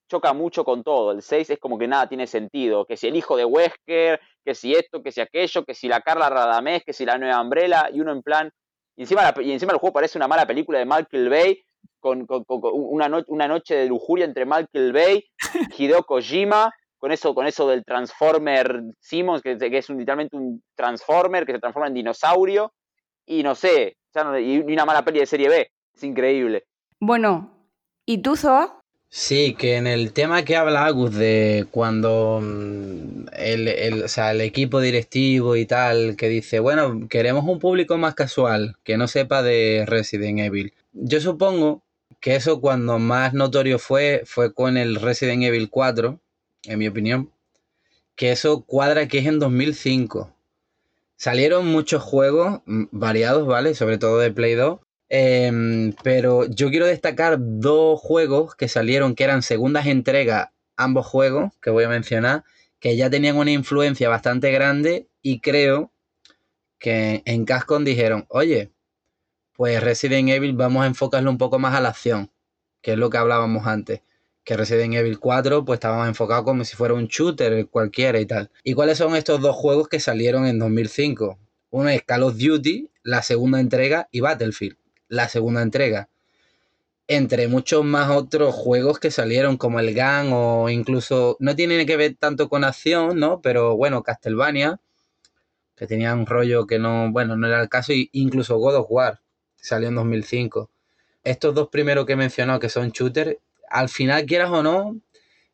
choca mucho con todo. El 6 es como que nada tiene sentido. Que si el hijo de Wesker, que si esto, que si aquello, que si la Carla Radamés, que si la nueva Umbrella, y uno en plan. Y encima, la- y encima el juego parece una mala película de Michael Bay, con, con- con- con una, no- una noche de lujuria entre Michael Bay, Hideo Kojima, con eso, con eso del Transformer Simmons, que, que es un- literalmente un Transformer que se transforma en dinosaurio, y no sé, ya no- y una mala peli de serie B. Es increíble. Bueno, ¿y tú, Zoa? Sí, que en el tema que habla Agus de cuando mm, el, el- o sea, el equipo directivo y tal, que dice, bueno, queremos un público más casual, que no sepa de Resident Evil. Yo supongo que eso cuando más notorio fue, fue con el Resident Evil 4, en mi opinión, que eso cuadra que es en 2005. Salieron muchos juegos mm, variados, ¿vale? Sobre todo de Play 2. Em, pero yo quiero destacar dos juegos que salieron, que eran segundas entregas, ambos juegos que voy a mencionar, que ya tenían una influencia bastante grande y creo que en Cascon dijeron, oye, pues Resident Evil vamos a enfocarlo un poco más a la acción, que es lo que hablábamos antes. Que Resident Evil 4 pues estábamos enfocados como si fuera un shooter cualquiera y tal. ¿Y cuáles son estos dos juegos que salieron en 2005? Uno es Call of Duty, la segunda entrega, y Battlefield, la segunda entrega. Entre muchos más otros juegos que salieron, como el Gun o incluso. No tienen que ver tanto con acción, ¿no? Pero bueno, Castlevania, que tenía un rollo que no. Bueno, no era el caso, y incluso God of War, salió en 2005. Estos dos primeros que he mencionado, que son shooters, al final, quieras o no,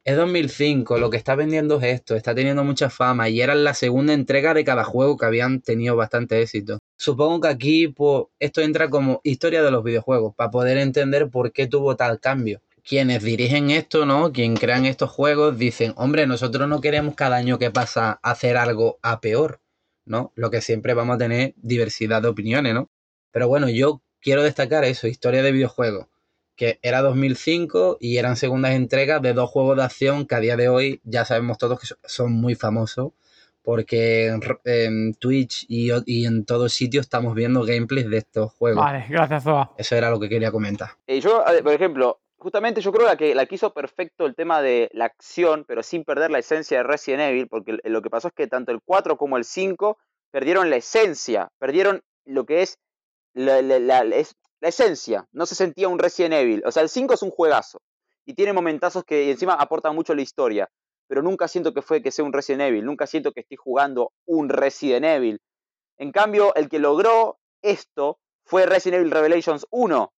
es 2005, lo que está vendiendo es esto, está teniendo mucha fama y era la segunda entrega de cada juego que habían tenido bastante éxito. Supongo que aquí pues, esto entra como historia de los videojuegos, para poder entender por qué tuvo tal cambio. Quienes dirigen esto, ¿no? Quien crean estos juegos dicen, hombre, nosotros no queremos cada año que pasa hacer algo a peor, ¿no? Lo que siempre vamos a tener diversidad de opiniones, ¿no? Pero bueno, yo quiero destacar eso, historia de videojuegos que era 2005 y eran segundas entregas de dos juegos de acción que a día de hoy ya sabemos todos que son muy famosos porque en, en Twitch y, y, en todos sitios estamos viendo gameplays de estos juegos. Vale, gracias Zoa. Eso era lo que quería comentar. Eh, yo, por ejemplo, justamente yo creo la que la que hizo perfecto el tema de la acción, pero sin perder la esencia de Resident Evil, porque lo que pasó es que tanto el 4 como el 5 perdieron la esencia, perdieron lo que es la, la, la, es la esencia, no se sentía un Resident Evil. O sea, el 5 es un juegazo y tiene momentazos que encima aportan mucho a la historia, pero nunca siento que fue que sea un Resident Evil, nunca siento que esté jugando un Resident Evil. En cambio, el que logró esto fue Resident Evil Revelations 1,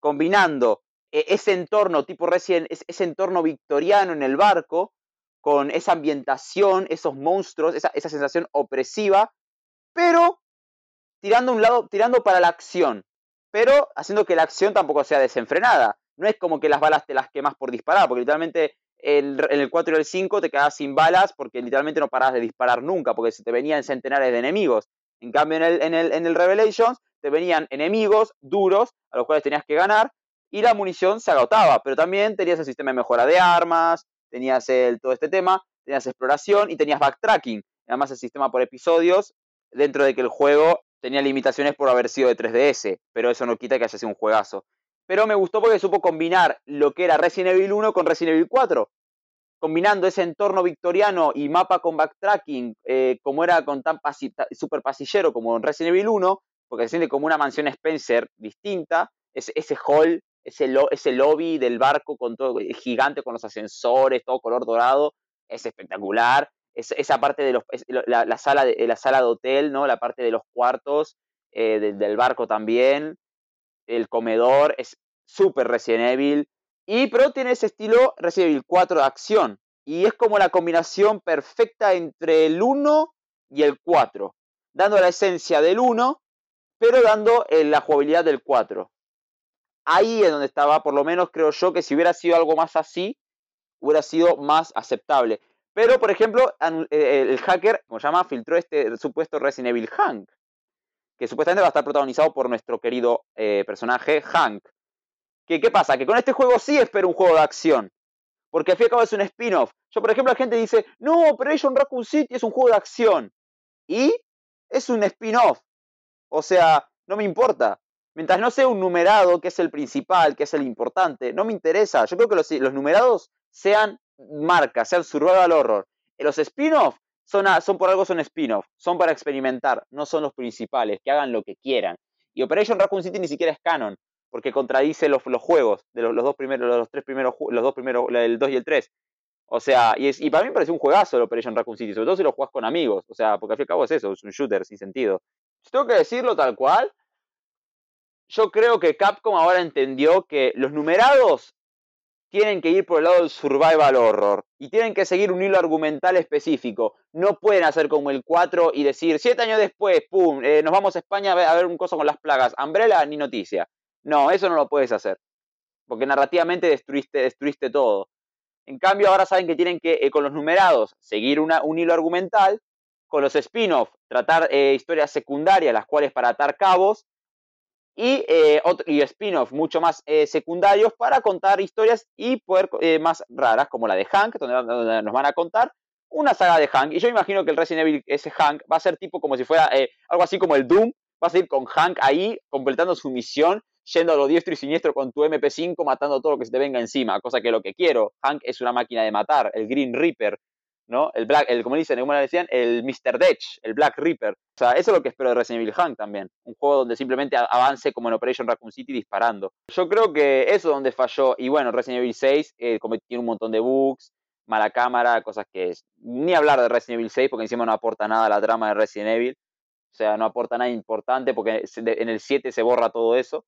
combinando e- ese entorno tipo Resident, es- ese entorno victoriano en el barco, con esa ambientación, esos monstruos, esa, esa sensación opresiva, pero tirando un lado, tirando para la acción, pero haciendo que la acción tampoco sea desenfrenada. No es como que las balas te las quemas por disparar, porque literalmente el- en el 4 y el 5 te quedabas sin balas porque literalmente no parabas de disparar nunca, porque se te venían centenares de enemigos. En cambio, en el, en el, en el Revelations te venían enemigos duros a los cuales tenías que ganar y la munición se agotaba, pero también tenías el sistema de mejora de armas, tenías el, todo este tema, tenías exploración y tenías backtracking. Además, el sistema por episodios, dentro de que el juego tenía limitaciones por haber sido de 3DS, pero eso no quita que haya sido un juegazo. Pero me gustó porque supo combinar lo que era Resident Evil 1 con Resident Evil 4. Combinando ese entorno victoriano y mapa con backtracking, eh, como era con tan pasi- super pasillero como en Resident Evil 1, porque se siente como una mansión Spencer distinta, ese, hall, ese, ese lobby del barco con todo eh, gigante, con los ascensores, todo color dorado, es espectacular. Es- esa parte de la, la sala de, la sala de hotel, ¿no? La parte de los cuartos eh, del- del barco también, el comedor, es súper Resident Evil. Y pero tiene ese estilo Resident Evil 4 de acción. Y es como la combinación perfecta entre el 1 y el 4. Dando la esencia del 1, pero dando eh, la jugabilidad del 4. Ahí es donde estaba, por lo menos creo yo, que si hubiera sido algo más así, hubiera sido más aceptable. Pero, por ejemplo, eh, el hacker, como se llama, filtró este supuesto Resident Evil Hank, que supuestamente va a estar protagonizado por nuestro querido eh, personaje Hank. ¿Qué, ¿Qué pasa? Que con este juego sí espero un juego de acción. Porque al fin y al cabo es un spin-off. Yo, por ejemplo, la gente dice, no, Operation Raccoon City es un juego de acción. Y es un spin-off. O sea, no me importa. Mientras no sea un numerado, que es el principal, que es el importante, no me interesa. Yo creo que los, los numerados sean marcas, sean survival horror. Y los spin-off son, son por algo son spin-off, son para experimentar, no son los principales, que hagan lo que quieran. Y Operation Raccoon City ni siquiera es canon, porque contradice los, los juegos de los, dos primeros, los tres primeros, los dos primeros, el 2 y el 3. O sea, y, y para mí me pareció un juegazo el Operation Raccoon City, sobre todo si lo jugás con amigos. O sea, porque al fin y al cabo es eso, es un shooter sin sentido. Si tengo que decirlo tal cual, yo creo que Capcom ahora entendió que los numerados tienen que ir por el lado del survival horror y tienen que seguir un hilo argumental específico. No pueden hacer como el 4 y decir, siete años después, pum, eh, nos vamos a España a ver, un coso con las plagas. Umbrella ni noticia. No, eso no lo puedes hacer. Porque narrativamente destruiste, destruiste todo. En cambio, ahora saben que tienen que, eh, con los numerados, seguir una- un hilo argumental. Con los spin-off, tratar eh, historias secundarias, las cuales para atar cabos y, eh, otro- y spin-off mucho más eh, secundarios para contar historias y poder eh, más raras, como la de Hank, donde, nos van a contar una saga de Hank. Y yo imagino que el Resident Evil, ese Hank, va a ser tipo como si fuera algo así como el Doom. Va a seguir con Hank ahí, completando su misión, yendo a lo diestro y siniestro con tu MP5, matando todo lo que se te venga encima, cosa que lo que quiero. Hank es una máquina de matar, el Green Reaper, ¿no? El Black, el, como dicen, como le decían, el Mr. Death, el Black Reaper. O sea, eso es lo que espero de Resident Evil Hank también. Un juego donde simplemente avance como en Operation Raccoon City disparando. Yo creo que eso es donde falló. Y bueno, Resident Evil 6 eh, tiene un montón de bugs, mala cámara, cosas que es. Ni hablar de Resident Evil 6 porque encima no aporta nada a la trama de Resident Evil. O sea, no aporta nada importante porque en el 7 se borra todo eso.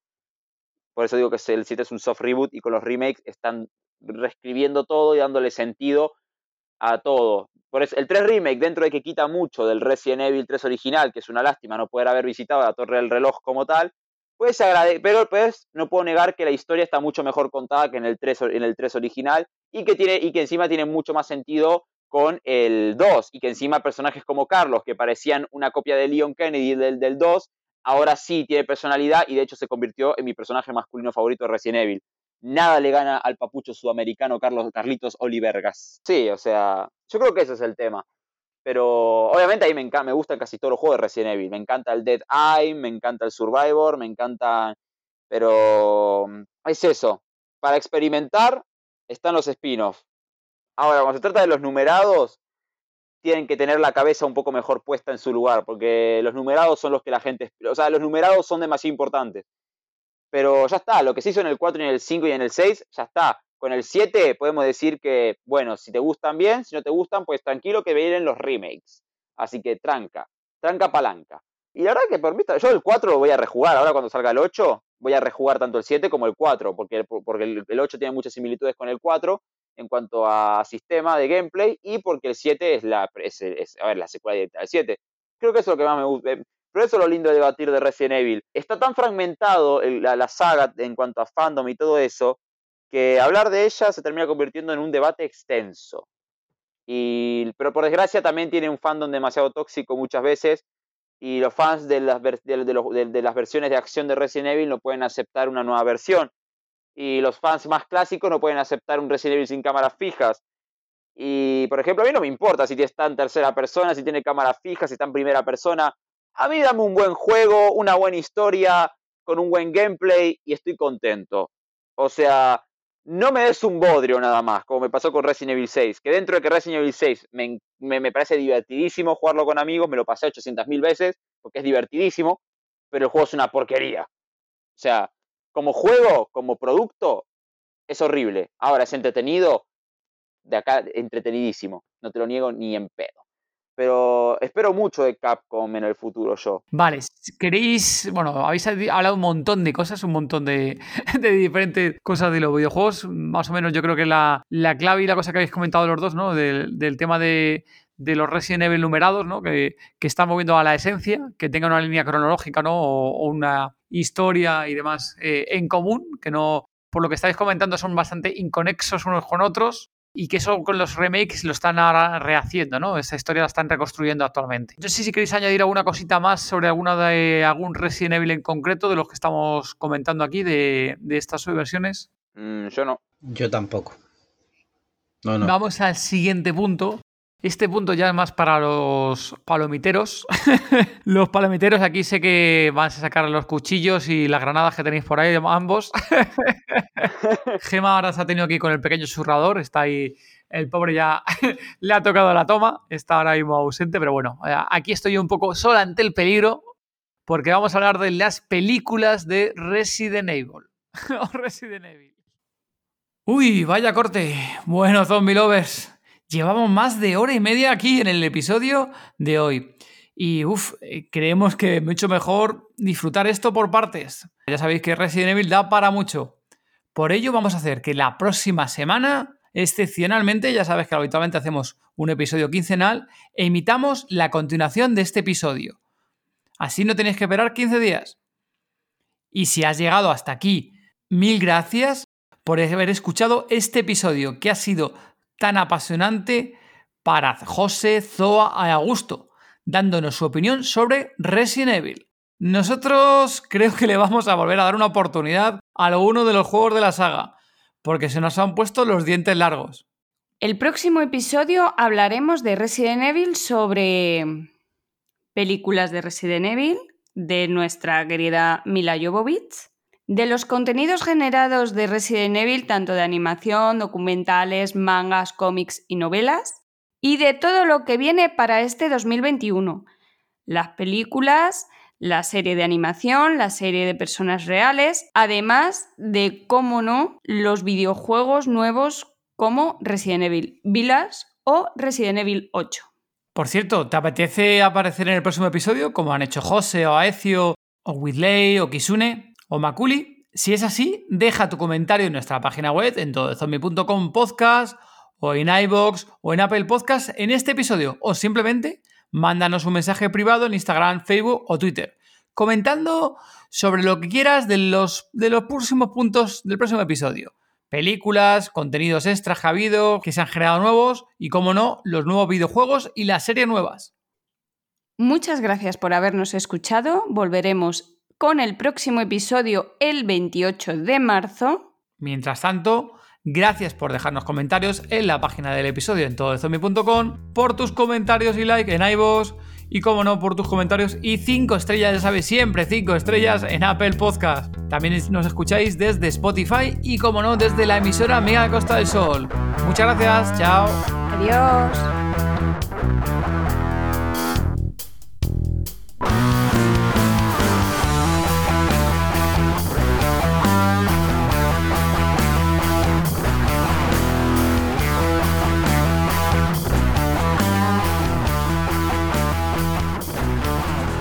Por eso digo que el 7 es un soft reboot y con los remakes están reescribiendo todo y dándole sentido a todo. Por eso, el 3 remake, dentro de que quita mucho del Resident Evil 3 original, que es una lástima no poder haber visitado la Torre del Reloj como tal, pues se agrade pero pues no puedo negar que la historia está mucho mejor contada que en el 3, or- en el 3 original y que, tiene, y que encima tiene mucho más sentido con el 2 y que encima personajes como Carlos, que parecían una copia de Leon Kennedy del, del 2, ahora sí tiene personalidad y de hecho se convirtió en mi personaje masculino favorito de Resident Evil. Nada le gana al papucho sudamericano Carlos Carlitos Olivergas. Sí, o sea, yo creo que ese es el tema. Pero obviamente ahí me, enca- me gustan casi todos los juegos de Resident Evil. Me encanta el Dead Eye, me encanta el Survivor, me encanta... Pero es eso. Para experimentar están los spin-offs. Ahora, cuando se trata de los numerados, tienen que tener la cabeza un poco mejor puesta en su lugar, porque los numerados son los que la gente... O sea, los numerados son demasiado importantes. Pero ya está, lo que se hizo en el 4 y en el 5 y en el 6, ya está. Con el 7 podemos decir que, bueno, si te gustan bien, si no te gustan, pues tranquilo que vienen los remakes. Así que tranca, tranca palanca. Y la verdad que por mí, está- yo el 4 lo voy a rejugar. Ahora cuando salga el 8, voy a rejugar tanto el 7 como el 4, porque, porque el, el 8 tiene muchas similitudes con el 4 en cuanto a sistema de gameplay y porque el 7 es la, es, es- a ver, la secuela directa del 7. Creo que eso es lo que más me gusta. Pero eso es lo lindo de debatir de Resident Evil. Está tan fragmentado el- la, saga en cuanto a fandom y todo eso, que hablar de ella se termina convirtiendo en un debate extenso. Y, pero por desgracia también tiene un fandom demasiado tóxico muchas veces y los fans de las, de, los- de- las versiones de acción de Resident Evil no pueden aceptar una nueva versión. Y los fans más clásicos no pueden aceptar un Resident Evil sin cámaras fijas. Y, por ejemplo, a mí no me importa si está en tercera persona, si tiene cámaras fijas, si está en primera persona. A mí dame un buen juego, una buena historia, con un buen gameplay y estoy contento. O sea, no me des un bodrio nada más, como me pasó con Resident Evil 6. Que dentro de que Resident Evil 6 me, me, me parece divertidísimo jugarlo con amigos, me lo pasé 800.000 veces, porque es divertidísimo, pero el juego es una porquería. O sea, como juego, como producto, es horrible. Ahora es entretenido, de acá entretenidísimo, no te lo niego ni en pedo. Pero espero mucho de Capcom en el futuro yo. Vale, queréis, bueno, habéis hablado un montón de cosas, un montón de, de diferentes cosas de los videojuegos. Más o menos yo creo que la, la clave y la cosa que habéis comentado los dos, ¿no? Del, del tema de, de los Resident Evil numerados, ¿no? Que, que están moviendo a la esencia, que tengan una línea cronológica, ¿no? O, o una historia y demás eh, en común, que no, por lo que estáis comentando, son bastante inconexos unos con otros y que eso con los remakes lo están ahora rehaciendo, ¿no? Esa historia la están reconstruyendo actualmente. No sé si queréis añadir alguna cosita más sobre alguna de algún Resident Evil en concreto de los que estamos comentando aquí, de, de estas versiones. Mm, yo no. Yo tampoco. No, no. Vamos al siguiente punto. Este punto ya es más para los palomiteros. los palomiteros aquí sé que van a sacar los cuchillos y las granadas que tenéis por ahí, ambos. Gema ahora se ha tenido aquí con el pequeño surrador. Está ahí, el pobre ya le ha tocado la toma. Está ahora mismo ausente, pero bueno, eh, aquí estoy un poco solo ante el peligro porque vamos a hablar de las películas de Resident Evil. o Resident Evil. Uy, vaya corte. Bueno, zombie lovers. Llevamos más de hora y media aquí en el episodio de hoy. Y uff, creemos que mucho mejor disfrutar esto por partes. Ya sabéis que Resident Evil da para mucho. Por ello vamos a hacer que la próxima semana, excepcionalmente, ya sabes que habitualmente hacemos un episodio quincenal, e imitamos la continuación de este episodio. Así no tenéis que esperar 15 días. Y si has llegado hasta aquí, mil gracias por haber escuchado este episodio que ha sido tan apasionante para José, Zoa y Augusto, dándonos su opinión sobre Resident Evil. Nosotros creo que le vamos a volver a dar una oportunidad a alguno de los juegos de la saga, porque se nos han puesto los dientes largos. El próximo episodio hablaremos de Resident Evil sobre películas de Resident Evil de nuestra querida Mila Jovovich, de los contenidos generados de Resident Evil, tanto de animación, documentales, mangas, cómics y novelas, y de todo lo que viene para este 2021. Las películas, la serie de animación, la serie de personas reales, además de, cómo no, los videojuegos nuevos como Resident Evil Village o Resident Evil 8. Por cierto, ¿te apetece aparecer en el próximo episodio como han hecho José o Aecio o Whitley o Kisune o Makuli? Si es así, deja tu comentario en nuestra página web en todozombie.com podcast o en iBox o en Apple Podcast en este episodio o simplemente mándanos un mensaje privado en Instagram, Facebook o Twitter comentando sobre lo que quieras de los, de los próximos puntos del próximo episodio. Películas, contenidos extras que ha habido, que se han generado nuevos y, como no, los nuevos videojuegos y las series nuevas. Muchas gracias por habernos escuchado. Volveremos con el próximo episodio el 28 de marzo. Mientras tanto, gracias por dejarnos comentarios en la página del episodio en todozombie.com, por tus comentarios y like en iVoox y como no, por tus comentarios y 5 estrellas, ya sabes, siempre 5 estrellas en Apple Podcast. También nos escucháis desde Spotify y como no, desde la emisora Mega Costa del Sol. Muchas gracias, chao. Adiós.